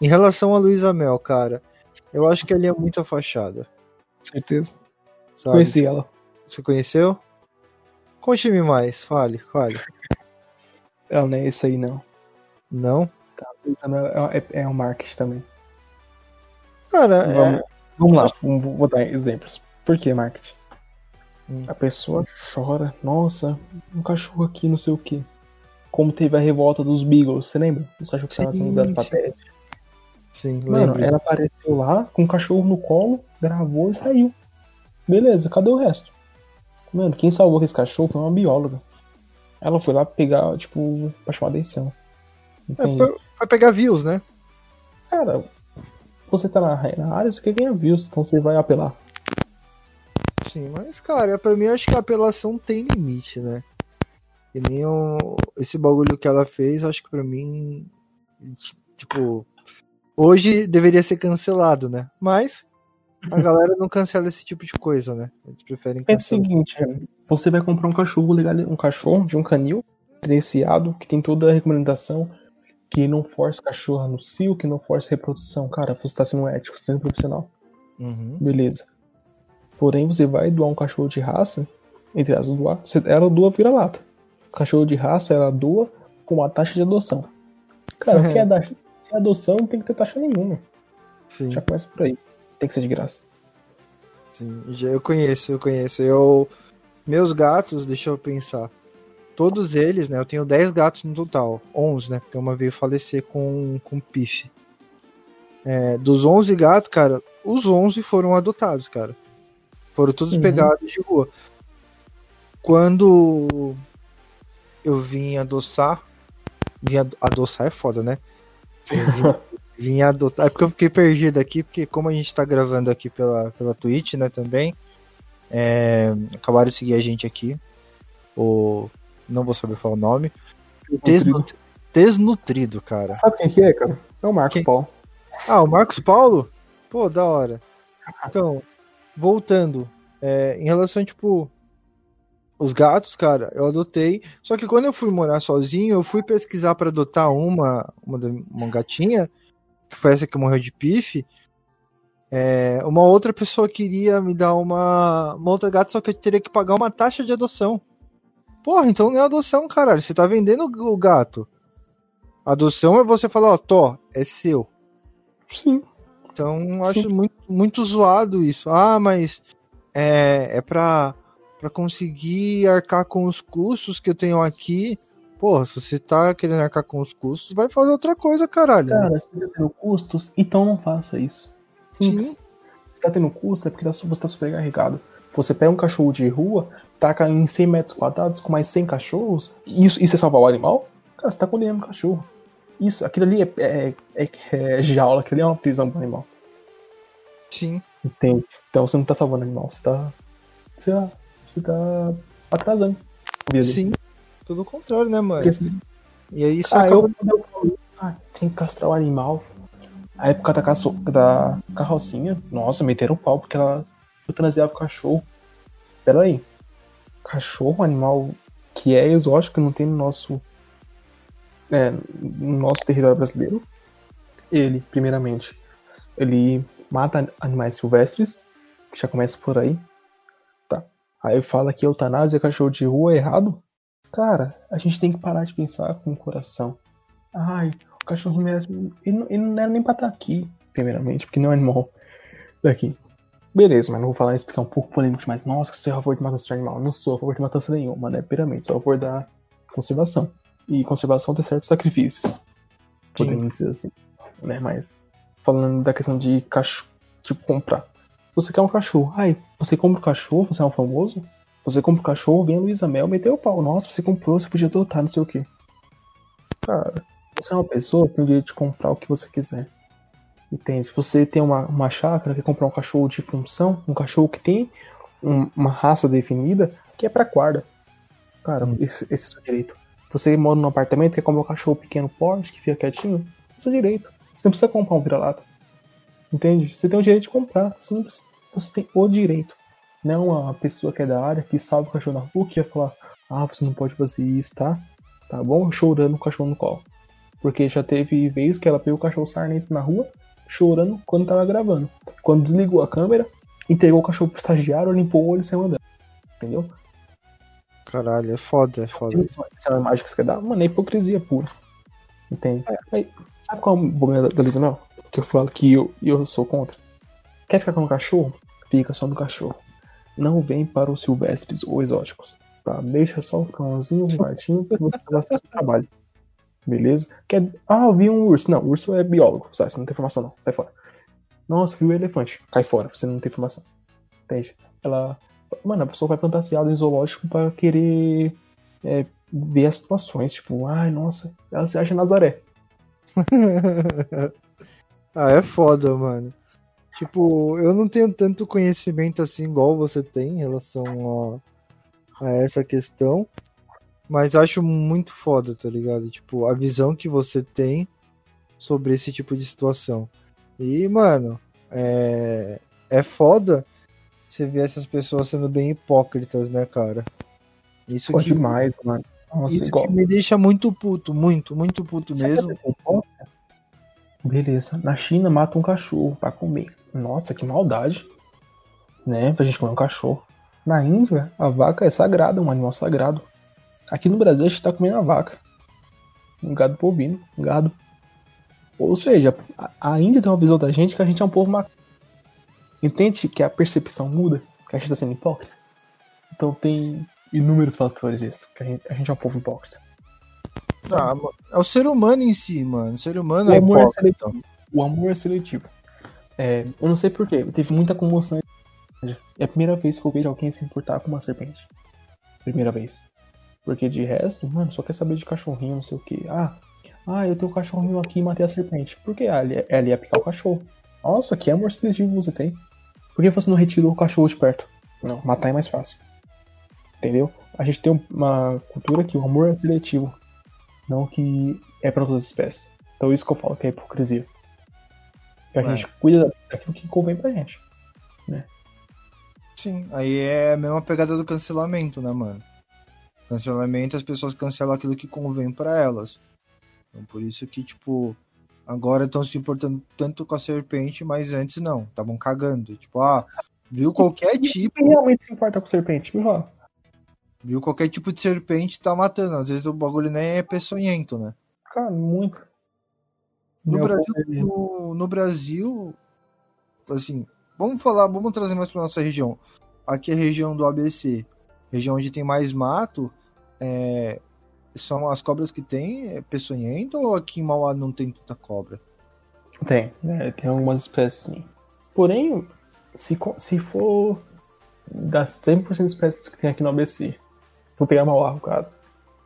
Em relação a Luísa Mel, cara, eu acho que ali é muita fachada. Certeza. Sabe? Conheci ela. Você conheceu? Conte-me mais, fale, fale. Ela não é isso aí, não. Não? Tá, é, é, é um marketing também. Cara, vamos, é... vamos lá, vou dar exemplos. Por que marketing? Hum. A pessoa chora, nossa, um cachorro aqui, não sei o que. Como teve a revolta dos Beagles, você lembra? Os cachorros que estavam sendo usados pra teste. Sim, Mano, ela apareceu lá com o cachorro no colo, gravou e saiu. Beleza, cadê o resto? Mano, quem salvou esse cachorro foi uma bióloga. Ela foi lá pegar, tipo, pra chamar atenção. É, pra, pegar views, né? Cara, você tá na, na área, você quer ganhar views, então você vai apelar. Sim, mas, cara, pra mim eu acho que a apelação tem limite, né? E nem o, esse bagulho que ela fez, acho que pra mim, tipo, hoje deveria ser cancelado, né? Mas a galera não cancela esse tipo de coisa, né? Eles preferem cancelar. É o seguinte, você vai comprar um cachorro legal, um cachorro de um canil credenciado, que tem toda a recomendação, que não força o cachorro no cio, que não força a reprodução. Cara, você tá sendo ético, sendo profissional. Uhum. Beleza. Porém, você vai doar um cachorro de raça, entre as doar, ela doa vira-lata. Cachorro de raça, ela doa com uma taxa de adoção. Cara, [laughs] o que é da, se é adoção, não tem que ter taxa nenhuma. Sim. Já começa por aí. Tem que ser de graça. Sim, já eu conheço, eu conheço. Eu. Meus gatos, deixa eu pensar. Todos eles, né? Eu tenho 10 gatos no total. 11, né? Porque uma veio falecer com, com pife. É, dos 11 gatos, cara, os 11 foram adotados, cara. Foram todos uhum. pegados de rua. Quando eu vim adoçar, vim adoçar é foda, né? Vim, [laughs] vim adotar. É porque eu fiquei perdido aqui, porque como a gente tá gravando aqui pela, pela Twitch, né, também. É, acabaram de seguir a gente aqui. O. Não vou saber falar o nome. Desnutrido, Desnutrido cara. Sabe quem que é, cara? É o Marcos quem? Paulo. Ah, o Marcos Paulo? Pô, da hora. Então, voltando, é, em relação, tipo, os gatos, cara, eu adotei. Só que quando eu fui morar sozinho, eu fui pesquisar para adotar uma, uma, uma, gatinha, que foi essa que morreu de pife. É, uma outra pessoa queria me dar uma, uma outra gata, só que eu teria que pagar uma taxa de adoção. Porra, então não é adoção, caralho. Você tá vendendo o gato. Adoção é você falar, ó, Tó, é seu. Sim. Então, acho muito, muito zoado isso. Ah, mas é, é pra, pra conseguir arcar com os custos que eu tenho aqui. Porra, se você tá querendo arcar com os custos, vai fazer outra coisa, caralho. Cara, se tá tendo custos, então não faça isso. Simples. Sim. Se tá tendo custo, é porque tá- você tá sobrecarregado. Você pega um cachorro de rua, taca em 100 metros quadrados com mais 100 cachorros, e isso, isso é salvar o animal? Cara, você tá condenando o cachorro. Isso, aquilo ali é, é, é, é jaula, aquilo ali é uma prisão pro animal. Sim. Entende? Então você não tá salvando o animal, você tá. Sei lá, você tá atrasando. Sim. Tudo o contrário, né, mano? Porque E aí isso ah, acaba. eu, eu falo, ah, tem que castrar o animal. A época da, caço, da carrocinha, nossa, meteram o pau porque ela eutanasiava o cachorro. Pera aí. Cachorro, um animal que é exótico, não tem no nosso. É, no nosso território brasileiro. Ele, primeiramente, ele mata animais silvestres, que já começa por aí. Tá. Aí fala que eutanásia cachorro de rua é errado. Cara, a gente tem que parar de pensar com o coração. Ai, o cachorro merece. Ele, não- ele não era nem pra estar aqui, primeiramente, porque não é animal daqui. Beleza, mas não vou falar porque é um pouco polêmico, mas nossa, que você é a favor de matança de animal. Eu não sou a favor de matança nenhuma, né? Primeiramente, sou a favor da conservação. E conservação tem certos sacrifícios. Podemos dizer assim. Né? Mas falando da questão de cachorro, de comprar. Você quer um cachorro. Ai, você compra um cachorro, você é um famoso? Você compra um cachorro, vem a Luísa Mel meteu o pau. Nossa, você comprou, você podia adotar, não sei o quê. Cara, você é uma pessoa que tem o direito de comprar o que você quiser. Entende? Você tem uma, uma chácara, quer comprar um cachorro de função, um cachorro que tem um- uma raça definida, que é pra guarda. Cara, Hum. esse, esse é o seu direito. Você mora num apartamento, quer comprar um cachorro pequeno porte, que fica quietinho, é seu direito. Você não precisa comprar um vira-lata. Entende? Você tem o direito de comprar, simples. Você tem o direito. Não uma pessoa que é da área, que salva o cachorro na rua, que ia falar, ah, você não pode fazer isso, tá? Tá bom? Chorando o cachorro no colo. Porque já teve vez que ela pegou o cachorro sarnento na rua, chorando quando tava gravando. Quando desligou a câmera, entregou o cachorro pro estagiário, limpou o olho e saiu andando. Entendeu? Caralho, é foda, é foda. Essa é uma imagem que você quer dar? Mano, é hipocrisia pura. Entende? Aí, sabe qual é o problema da- da Lisa Mel? Que eu falo que eu, eu sou contra. Quer ficar com o cachorro? Fica só no cachorro. Não vem para os silvestres ou exóticos. Tá? Deixa só o cãozinho, o gatinho, que você vai seu trabalho. Beleza? Quer... Ah, eu vi um urso. Não, urso é biólogo. Sabe? Você não tem informação, não. Sai fora. Nossa, viu um elefante. Cai fora. Você não tem informação. Entende? Ela. Mano, a pessoa vai fantasiada em zoológico pra querer é, ver as situações. Tipo, ai, nossa, ela se acha Nazaré. [laughs] ah, é foda, mano. Tipo, eu não tenho tanto conhecimento assim igual você tem em relação a, a essa questão. Mas acho muito foda, tá ligado? Tipo, a visão que você tem sobre esse tipo de situação. E, mano, é, é foda você ver essas pessoas sendo bem hipócritas, né, cara? Isso Pô, que, demais, mano. Nossa, isso igual. que me deixa muito puto, muito, muito puto Sabe mesmo. Beleza, na China mata um cachorro pra comer. Nossa, que maldade. Né? Pra gente comer um cachorro. Na Índia, a vaca é sagrada, um animal sagrado. Aqui no Brasil, a gente tá comendo a vaca. Um gado bovino, um gado. Ou seja, a- Índia tem uma visão da gente que a gente é um povo macaco. Entende que a percepção muda? Que a gente tá sendo hipócrita? Então tem inúmeros fatores disso. Que a gente, a gente é um povo hipócrita. Mano, é o ser humano em si, mano. O ser humano O é amor é hipócrita. seletivo. O amor é seletivo. É, eu não sei porquê, teve muita comoção. É a primeira vez que eu vejo alguém se importar com uma serpente. Primeira vez. Porque de resto, mano, só quer saber de cachorrinho, não sei o que. Ah, ah, eu tenho um cachorrinho aqui e matei a serpente. Por que? Ah, ela ia picar o cachorro. Nossa, que amor seletivo você tem. Por que você não retirou o cachorro de perto? Não, matar é mais fácil. Entendeu? A gente tem uma cultura que o amor é seletivo. Não que é para todas as espécies. Então isso que eu falo que é hipocrisia. Que a É. gente cuida daquilo que convém pra gente. Sim, aí é a mesma pegada do cancelamento, né, mano? Cancelamento, as pessoas cancelam aquilo que convém pra elas. Então, por isso que, tipo, agora estão se importando tanto com a serpente, mas antes não, estavam cagando. Tipo, ah, viu qualquer tipo, Quem realmente se importa com serpente? Me fala. viu qualquer tipo de serpente, tá matando. Às vezes o bagulho nem é peçonhento, né? Cara, muito. No Meu Brasil, no, no Brasil, assim, vamos falar, vamos trazer mais pra nossa região. Aqui é a região do ABC, região onde tem mais mato, é, são as cobras que tem é peçonhenta ou aqui em Mauá não tem tanta cobra? Tem, né? Tem algumas espécies sim. Porém, se, se for das 100% de espécies que tem aqui no ABC, vou pegar Mauá no caso,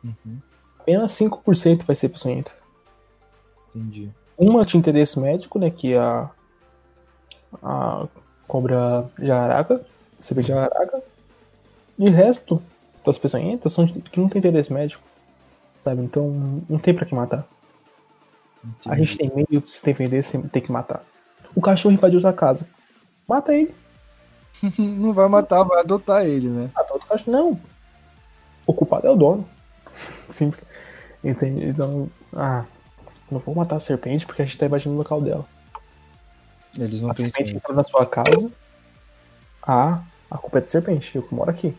uhum. apenas 5% vai ser peçonhenta. Entendi. Uma de interesse médico, né? Que é a, a cobra jararaca, cerveja jararaca. E o resto das peçonhentas são que não tem interesse médico, sabe? Então não tem pra que matar. Entendi. A gente tem meio de se defender sem ter que matar. O cachorro invadiu sua casa. Mata ele. [laughs] não vai matar, vai adotar ele, né? Adota o cachorro. Não. O culpado é o dono. [laughs] Simples. Entende? Então, ah, não vou matar a serpente porque a gente tá invadindo o local dela. Eles não a serpente entrou na sua casa. Ah, a culpa é da serpente, eu que moro aqui.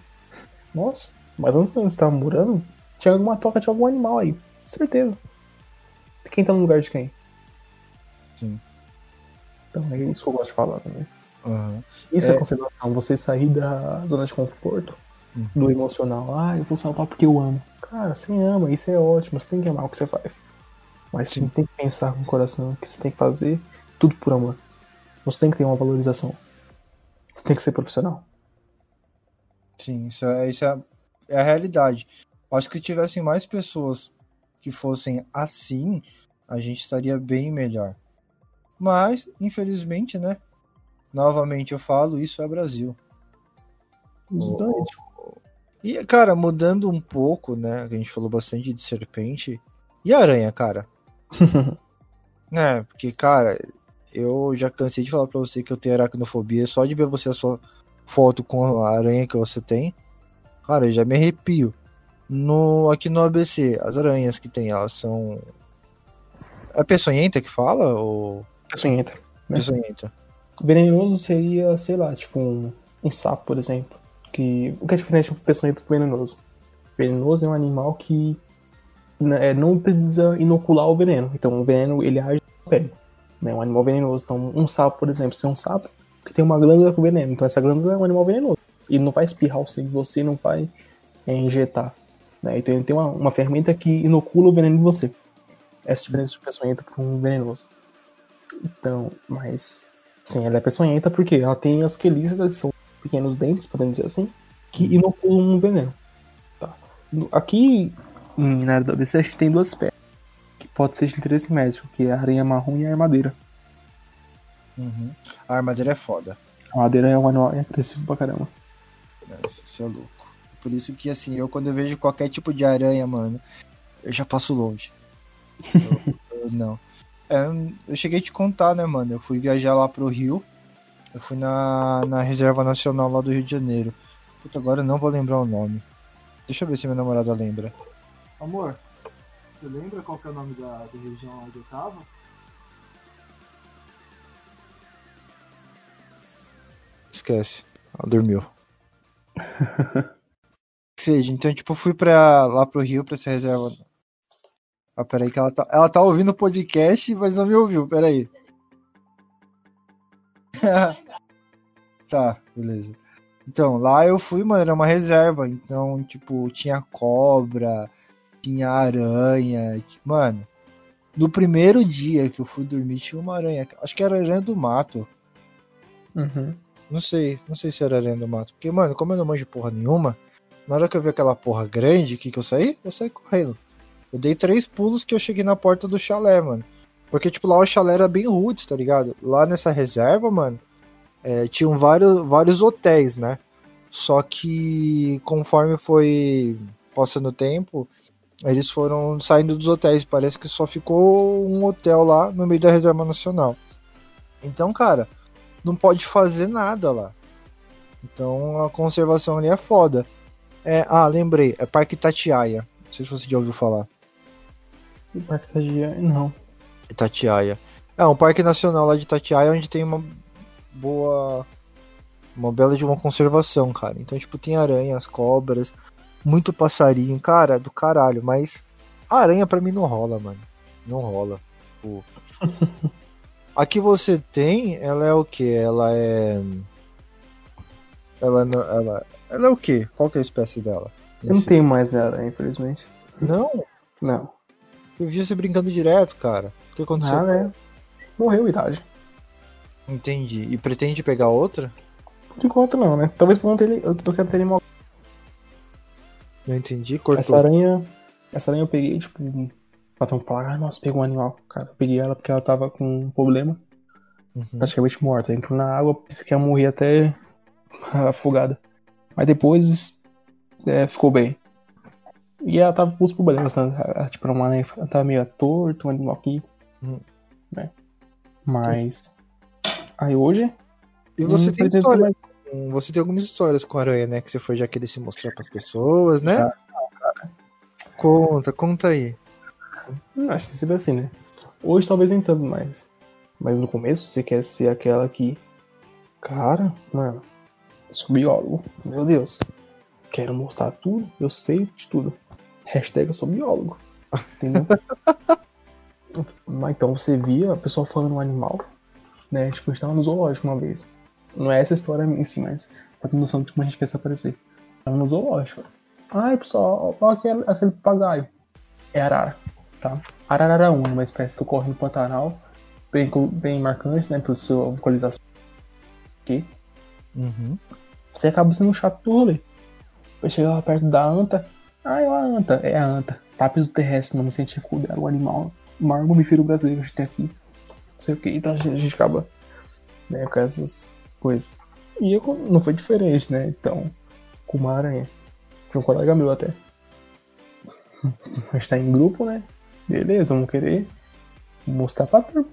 Nossa, mas antes de você estava morando, tinha alguma toca de algum animal aí. Certeza. Quem tá no lugar de quem? Sim. Então é isso que eu gosto de falar também. Uhum. Isso é... é conservação, você sair da zona de conforto, uhum. do emocional. Ah, eu vou salvar porque eu amo. Cara, você ama, isso é ótimo, você tem que amar o que você faz. Mas Sim. você tem que pensar com o coração que você tem que fazer tudo por amor. Você tem que ter uma valorização. Você tem que ser profissional. Sim, isso é, isso é, é a realidade. Acho que se tivessem mais pessoas que fossem assim, a gente estaria bem melhor. Mas, infelizmente, né? Novamente eu falo, isso é Brasil. Exatamente. E, cara, mudando um pouco, né? A gente falou bastante de serpente. E aranha, cara? [laughs] é, porque, cara, eu já cansei de falar pra você que eu tenho aracnofobia só de ver você a sua foto com a aranha que você tem. Cara, eu já me arrepio. No, aqui no ABC, as aranhas que tem, elas são. É peçonhenta que fala? Ou... Peçonhenta. Né? Peçonhenta. Venenoso seria, sei lá, tipo um, um sapo, por exemplo. Que, o que é diferente do peçonhento pro venenoso? Venenoso é um animal que é, não precisa inocular o veneno. Então o veneno ele age na pele. Né, um animal venenoso. Então um sapo, por exemplo, se é um sapo que tem uma glândula com veneno. Então essa glândula é um animal venenoso. Ele não vai espirrar o sangue você, não vai é, injetar. Né? Então ele tem uma, uma ferramenta que inocula o veneno em você. Essa diferença de peçonhenta para um venenoso. Então, mas sim, ela é peçonhenta porque ela tem as quelíceras, são pequenos dentes, podemos dizer assim, que inoculam um veneno. Tá. Aqui na área da gente tem duas espécies que pode ser de interesse médico, que é a aranha marrom e a armadeira. Uhum. A armadeira é foda. A armadeira é um animal agressivo pra caramba. Isso é louco. Por isso que, assim, eu quando eu vejo qualquer tipo de aranha, mano, eu já passo longe. eu, [laughs] eu, não. É, eu cheguei a te contar, né, mano? Eu fui viajar lá pro Rio. Eu fui na, na Reserva Nacional lá do Rio de Janeiro. Puta, agora eu não vou lembrar o nome. Deixa eu ver se minha namorada lembra. Amor, você lembra qual que é o nome da, da região onde eu tava? Esquece. Ela dormiu. [laughs] seja, então, tipo, fui pra, lá pro Rio pra essa reserva. Ah, peraí, que ela tá, ela tá ouvindo o podcast, mas não me ouviu, peraí. [laughs] tá, beleza. Então, lá eu fui, mano, era uma reserva. Então, tipo, tinha cobra, tinha aranha. Mano, no primeiro dia que eu fui dormir, tinha uma aranha. Acho que era aranha do mato. Uhum. Não sei, não sei se era aranha do mato. Porque, mano, como eu não manjo porra nenhuma, na hora que eu vi aquela porra grande, o que que eu saí? Eu saí correndo. Eu dei três pulos que eu cheguei na porta do chalé, mano. Porque, tipo, lá o chalé era bem roots, tá ligado? Lá nessa reserva, mano, é, tinham vários, vários hotéis, né? Só que conforme foi passando o tempo, eles foram saindo dos hotéis. Parece que só ficou um hotel lá no meio da reserva nacional. Então, cara, não pode fazer nada lá. Então a conservação ali é foda. É, ah, lembrei, é Parque Tatiaia. Não sei se você já ouviu falar. Parque Tatiaia, não. Tatiaia. É um parque nacional lá de Tatiaia onde tem uma boa. Uma bela de uma conservação, cara. Então, tipo, tem aranhas, cobras, muito passarinho, cara, do caralho. Mas a aranha pra mim não rola, mano. Não rola. Pô. [laughs] a que você tem, ela é o que? Ela é. Ela, ela, ela é o que? Qual que é a espécie dela? Eu não tenho mais dela, infelizmente. Não? Não. Eu vi você brincando direto, cara. O que aconteceu? Ah, né? Morreu a idade. Entendi. E pretende pegar outra? Por enquanto não, né? Talvez por conta dele, eu eu quero ter animal. Não entendi, cortou. Essa aranha. Essa aranha eu peguei, tipo, um plaga. Ah, nossa, pegou um animal. Cara, eu peguei ela porque ela tava com um problema. Uhum. praticamente morta. Entrou na água, pensei que ia morrer até [laughs] afogada. Mas depois é, ficou bem. E ela tava com os problemas, né? Ela, tipo, era uma aranha, ela tava meio torto, um animal aqui. Hum. Né? Mas. Aí hoje. E você tem história? mais- Você tem algumas histórias com a aranha, né? Que você foi já querer se mostrar pras pessoas, né? Já. Conta, conta aí. Acho que sempre assim, né? Hoje talvez nem tanto mais. Mas no começo você quer ser aquela que. Cara, mano, sou biólogo. Meu Deus. Quero mostrar tudo, eu sei de tudo. Hashtag eu sou biólogo. Entendeu? [laughs] Mas então você via a pessoa falando um animal, né? Tipo, a gente tava no zoológico uma vez. Não é essa história em si, mas pra ter noção de como a gente quer se aparecer. Tava no zoológico. Ai, pessoal, olha aquele, aquele papagaio. É arara, tá? Arararaúna, uma espécie que ocorre no Pantanal, bem, bem marcante, né, por sua vocalização. Aqui. Uhum. Você acaba sendo um chato do rolê. Chegar lá perto da anta. Ah, é a anta. É a anta. Papis terrestre, nome científico dela, o animal, o maior mamífero brasileiro que a gente tem aqui. Não sei o que, então a gente, a gente acaba né, com essas coisas. E eu não foi diferente, né? Então, com uma aranha. Tinha um colega meu até. Gente tá em grupo, né? Beleza, vamos querer mostrar pra turma.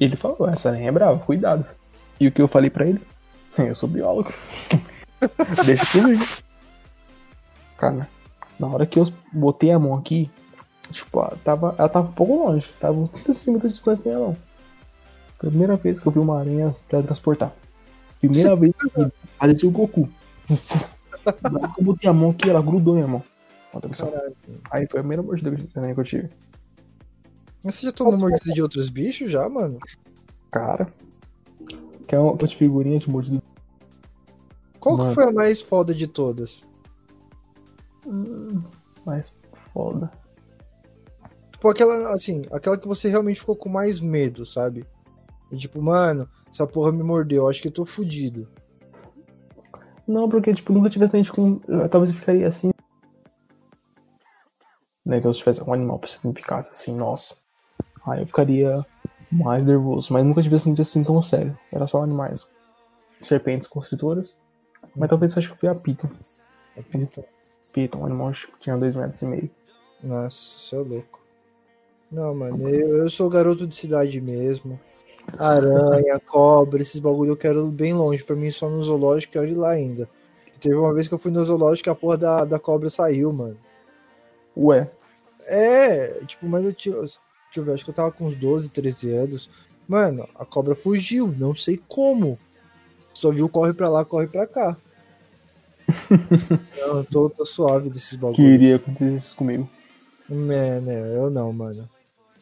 Ele falou, essa aranha é brava, cuidado. E o que eu falei pra ele? [laughs] Eu sou biólogo. [laughs] Deixa comigo. Cara, na hora que eu botei a mão aqui, tipo, ela tava, ela tava um pouco longe. Tava uns 30 centímetros de distância da minha mão. Primeira vez que eu vi uma aranha se teletransportar. Primeira vez que parecia o Goku. Eu botei a mão aqui, ela grudou minha mão. Caralho. Aí foi a primeira mordida que eu- eu tive. Mas você já tomou mordida de outros bichos já, mano? Cara. Que é uma uma figurinha de mordida. Qual Mano. que foi a mais foda de todas? Hum, Mas foda. Tipo, aquela, assim, aquela que você realmente ficou com mais medo, sabe? E, tipo, mano, essa porra me mordeu, acho que eu tô fudido. Não, porque, tipo, nunca tivesse dente com. Talvez eu ficaria assim. Né? Então, se tivesse um animal pra você me picasse assim, nossa. Aí eu ficaria mais nervoso. Mas nunca tivesse dente assim tão sério. Era só animais. Serpentes constritoras. Mas talvez eu acho que foi a Piton. Piton, um animal acho que tinha dois metros e meio. Nossa, você é louco. Não, mano, eu, eu sou garoto de cidade mesmo. Aranha, cobra, esses bagulho eu quero bem longe. Pra mim, só no zoológico, eu quero ir lá ainda. Teve uma vez que eu fui no zoológico e a porra da, da cobra saiu, mano. Ué, É, tipo, mas eu tinha. Deixa eu ver, acho que eu tava com uns 12, 13 anos. Mano, a cobra fugiu, não sei como. Só viu corre pra lá, corre pra cá. [laughs] não, eu tô, tô suave desses bagulhos. queria acontecer isso comigo. É, né, eu não, mano.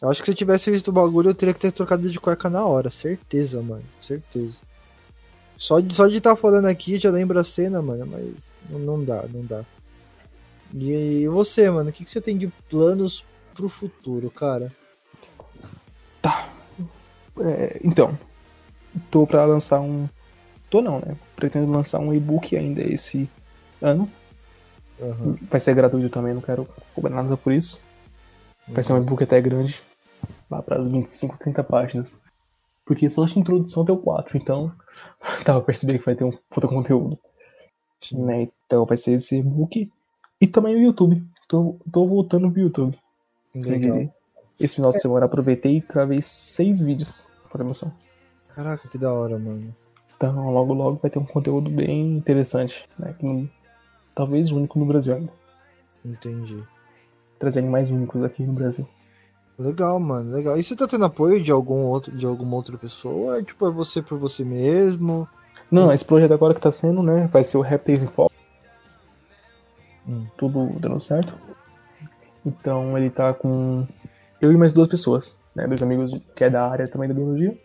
Eu acho que se eu tivesse visto o bagulho, eu teria que ter trocado de cueca na hora. Certeza, mano. Certeza. Só de estar só de tá falando aqui, já lembra a cena, mano, mas não, não dá, não dá. E você, mano, o que, que você tem de planos pro futuro, cara? É, então, tô pra lançar um. Tô não, né? Pretendo lançar um e-book ainda esse ano. Aham. Vai ser gratuito também, não quero cobrar nada por isso. Vai ser um e-book até grande. Lá pras 25, 30 páginas. Porque só de introdução deu 4, então [laughs] tava percebendo que vai ter um puta conteúdo. Né? Então vai ser esse e-book. E também o YouTube. Tô, tô voltando pro YouTube. Legal. Esse final de semana aproveitei e gravei seis vídeos. Pra ter noção. Caraca, que da hora, mano. Então, logo logo vai ter um conteúdo bem interessante, né? Que não- talvez único no Brasil ainda. Entendi. Trazer animais únicos aqui no Brasil. Legal, mano, legal. E você tá tendo apoio de algum outro, de alguma outra pessoa? É, tipo, é você por você mesmo? Não, esse projeto agora que tá sendo, né? Vai ser o Répteis em Foco. Hum. Tudo dando certo. Então ele tá com eu e mais duas pessoas, né? Dois amigos que é da área também da biologia.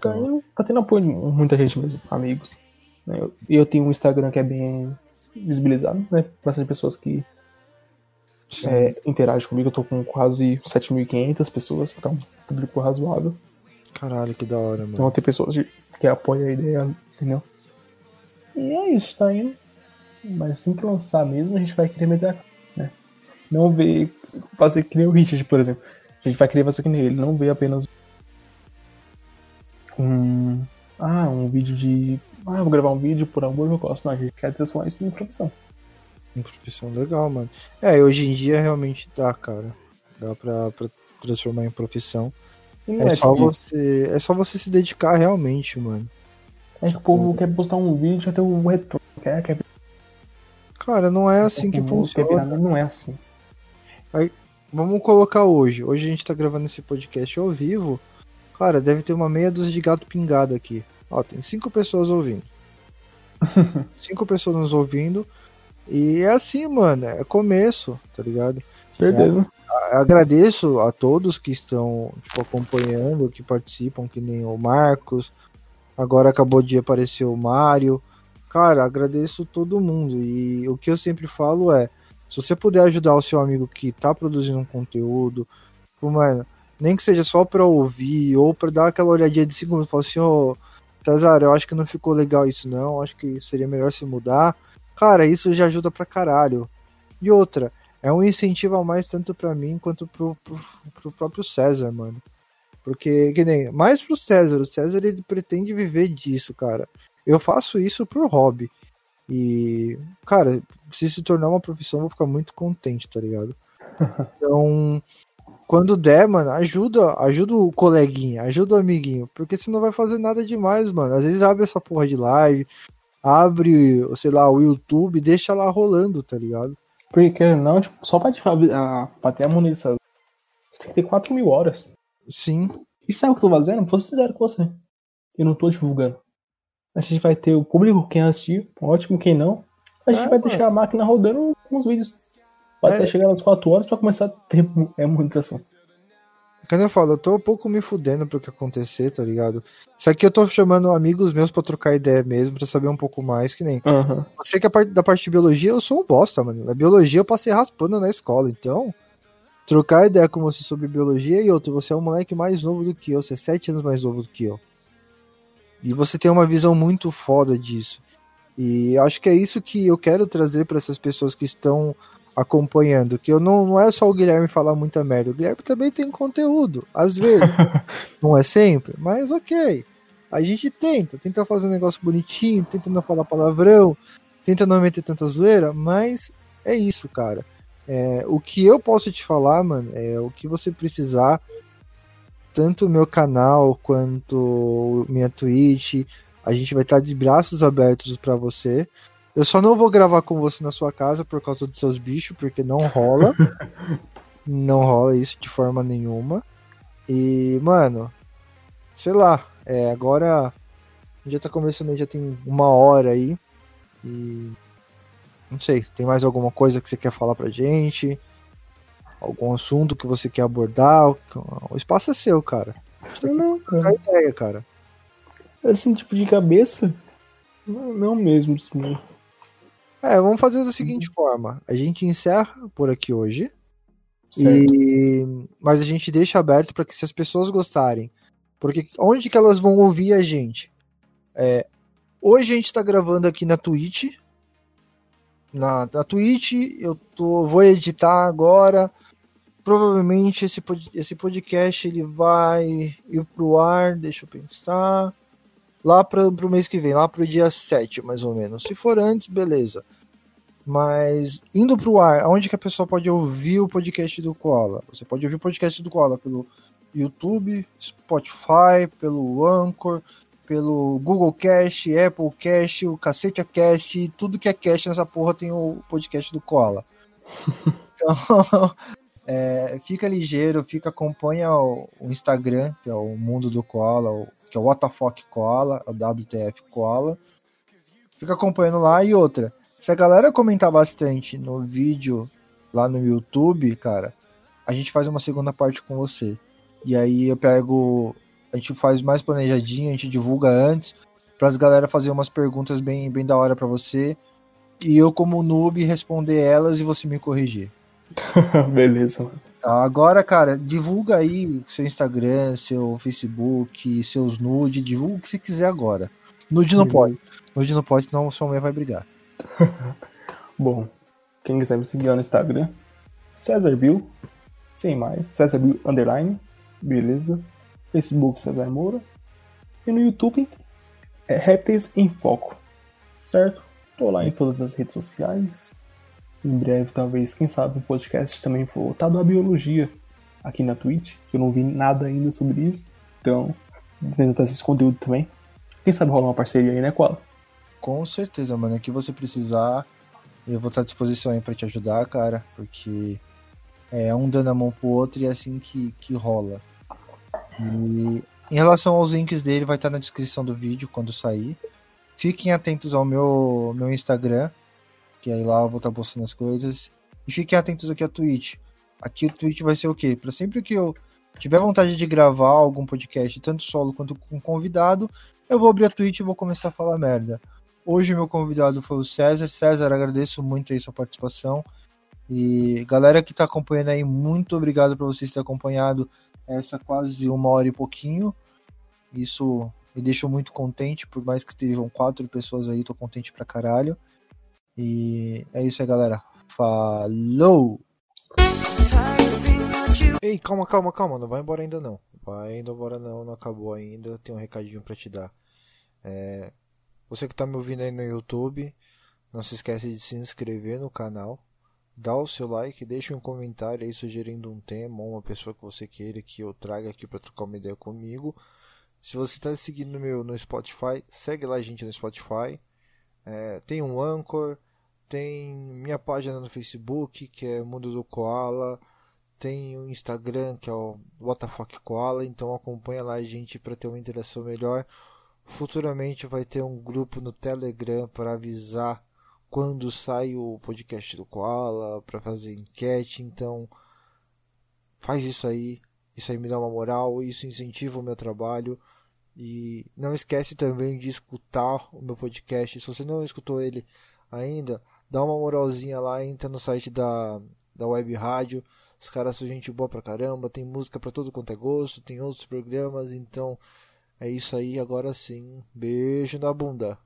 Tá, tá tendo apoio de muita gente mesmo, amigos. né? Eu- E eu tenho um Instagram que é bem visibilizado, né? Bastante pessoas que é, interagem comigo. Eu tô com quase 7.500 pessoas, então público razoável. Caralho, que da hora, mano. Então tem pessoas que apoiam a ideia, entendeu? E é isso, tá indo. Mas assim que lançar mesmo, a gente vai querer meter a né? Não ver. Fazer que nem o Richard, por exemplo. A gente vai querer fazer que nem ele, não ver apenas um. Ah, um vídeo de. Ah, vou gravar um vídeo por amor que eu gosto. Não, a gente quer transformar isso em profissão. Em profissão legal, mano. É, hoje em dia realmente dá, cara. Dá pra, pra transformar em profissão. É, é, só você, é só você se dedicar realmente, mano. É que o povo quer postar um vídeo até o retorno. Quer, quer... Cara, não é assim que funciona. Não é assim. Aí, vamos colocar hoje. Hoje a gente tá gravando esse podcast ao vivo. Cara, deve ter uma meia dúzia de gato pingado aqui. Ó, tem cinco pessoas ouvindo. [laughs] cinco pessoas nos ouvindo. E é assim, mano. É começo, tá ligado? Certeza. É, agradeço a todos que estão tipo, acompanhando, que participam, que nem o Marcos. Agora acabou de aparecer o Mário. Cara, agradeço todo mundo. E o que eu sempre falo é: se você puder ajudar o seu amigo que tá produzindo um conteúdo, mano, nem que seja só para ouvir ou para dar aquela olhadinha de segundo, falar assim, ô, oh, Cesar, eu acho que não ficou legal isso não, acho que seria melhor se mudar. Cara, isso já ajuda pra caralho. E outra, é um incentivo a mais tanto para mim quanto pro, pro, pro, próprio César, mano. Porque, que nem, mais pro César, o César ele pretende viver disso, cara. Eu faço isso pro hobby. E, cara, se se tornar uma profissão, eu vou ficar muito contente, tá ligado? [laughs] Então, quando der, mano, ajuda, ajuda o coleguinha, ajuda o amiguinho, porque você não vai fazer nada demais, mano. Às vezes abre essa porra de live, abre, sei lá, o YouTube, deixa lá rolando, tá ligado? Porque não, tipo, só pra, te, a, pra ter a monetização, você tem que ter 4 mil horas. Sim. E sabe o que eu tô fazendo? Vou ser sincero com você. Eu não tô divulgando. A gente vai ter o público, quem assistir, ótimo, quem não. A gente é, vai mano. deixar a máquina rodando com os vídeos. Pode é. chegar nas 4 horas pra começar a ter [laughs] é, monetização. Quando eu falo, eu tô um pouco me fudendo pro que acontecer, tá ligado? Isso aqui eu tô chamando amigos meus pra trocar ideia mesmo, pra saber um pouco mais, que nem. Uhum. Você que é parte, da parte de biologia, eu sou um bosta, mano. Na biologia eu passei raspando na escola, então. Trocar ideia com você sobre biologia e outro, você é um moleque mais novo do que eu, você é 7 anos mais novo do que eu. E você tem uma visão muito foda disso. E acho que é isso que eu quero trazer para essas pessoas que estão acompanhando, que eu não, não é só o Guilherme falar muita merda, o Guilherme também tem conteúdo, às vezes. [laughs] não é sempre, mas ok. A gente tenta, tenta fazer um negócio bonitinho, tenta não falar palavrão, tenta não meter tanta zoeira, mas é isso, cara. É, o que eu posso te falar, mano, é o que você precisar, tanto o meu canal quanto minha Twitch, a gente vai estar de braços abertos para você. Eu só não vou gravar com você na sua casa por causa dos seus bichos, porque não rola. [laughs] não rola isso de forma nenhuma. E, mano, sei lá, é, agora já tá conversando, já tem uma hora aí. E não sei, tem mais alguma coisa que você quer falar pra gente? Algum assunto que você quer abordar? O espaço é seu, cara. Não, não, cara. ideia, cara. Assim, tipo de cabeça? Não, não mesmo, assim. É, vamos fazer da seguinte uhum. forma: a gente encerra por aqui hoje. E... Mas a gente deixa aberto para que se as pessoas gostarem. Porque onde que elas vão ouvir a gente? É, hoje a gente está gravando aqui na Twitch. Na, na Twitch, eu tô, vou editar agora. Provavelmente esse, esse podcast ele vai ir pro ar, deixa eu pensar lá para o mês que vem, lá para o dia 7, mais ou menos. Se for antes, beleza. Mas indo para o ar, onde que a pessoa pode ouvir o podcast do Koala? Você pode ouvir o podcast do Koala pelo YouTube, Spotify, pelo Anchor, pelo Google Cast, Apple Cast, o Cacete Cast, tudo que é cast nessa porra tem o podcast do Koala. [laughs] Então, [laughs] é, fica ligeiro, fica acompanha o, o, Instagram, que é o Mundo do Koala, o que é o WTF Koala, o WTF Koala. Fica acompanhando lá e outra. Se a galera comentar bastante no vídeo lá no YouTube, cara, a gente faz uma segunda parte com você. E aí eu pego, a gente faz mais planejadinho, a gente divulga antes, para as galera fazer umas perguntas bem, bem da hora para você. e eu, como noob, responder elas e você me corrigir. [laughs] Beleza, mano. Tá, agora, cara, divulga aí seu Instagram, seu Facebook, seus nude, divulga o que você quiser agora. Nude não Uhum. pode. Nude não pode, senão sua mãe vai brigar. [laughs] Bom, quem quiser me seguir lá no Instagram, César Bill, sem mais, César Bill Underline, beleza. Facebook César Moura. E no YouTube é Répteis em Foco, certo? Tô lá em todas as redes sociais. Em breve, talvez, quem sabe, um podcast também voltado à biologia aqui na Twitch, eu não vi nada ainda sobre isso. Então, vou tentar esse conteúdo também. Quem sabe rolar uma parceria aí, né, Koala? Com certeza, mano. O que você precisar, eu vou estar à disposição aí pra te ajudar, cara. Porque é um dando a mão pro outro e é assim que, que rola. E em relação aos links dele, vai estar na descrição do vídeo quando sair. Fiquem atentos ao meu, meu Instagram, que aí lá eu vou estar postando as coisas. E fiquem atentos aqui à Twitch. Aqui o Twitch vai ser o quê? Pra sempre que eu tiver vontade de gravar algum podcast, tanto solo quanto com convidado, eu vou abrir a Twitch e vou começar a falar merda. Hoje o meu convidado foi o César. César, agradeço muito aí sua participação. E galera que tá acompanhando aí, muito obrigado por vocês terem acompanhado essa quase uma hora e pouquinho. Isso me deixou muito contente, por mais que estejam quatro pessoas aí, tô contente pra caralho. E é isso aí, galera. Falou! Ei, calma, calma, calma, não vai embora ainda não. Vai embora não, não acabou ainda. Tem um recadinho pra te dar. É, você que tá me ouvindo aí no YouTube, não se esquece de se inscrever no canal, dá o seu like, deixa um comentário aí sugerindo um tema ou uma pessoa que você queira que eu traga aqui para trocar uma ideia comigo. Se você está seguindo meu no Spotify, segue lá a gente no Spotify. É, tem um Anchor, tem minha página no Facebook que é Mundo do Koala, tem o Instagram que é o WTF Koala, então acompanha lá a gente para ter uma interação melhor. Futuramente vai ter um grupo no Telegram para avisar quando sai o podcast do Koala, para fazer enquete, então faz isso aí. Isso aí me dá uma moral, isso incentiva o meu trabalho. E não esquece também de escutar o meu podcast. Se você não escutou ele ainda, dá uma moralzinha lá, entra no site da, da Web Rádio. Os caras são gente boa pra caramba, tem música pra todo quanto é gosto, tem outros programas, então é isso aí, agora sim. Beijo na bunda.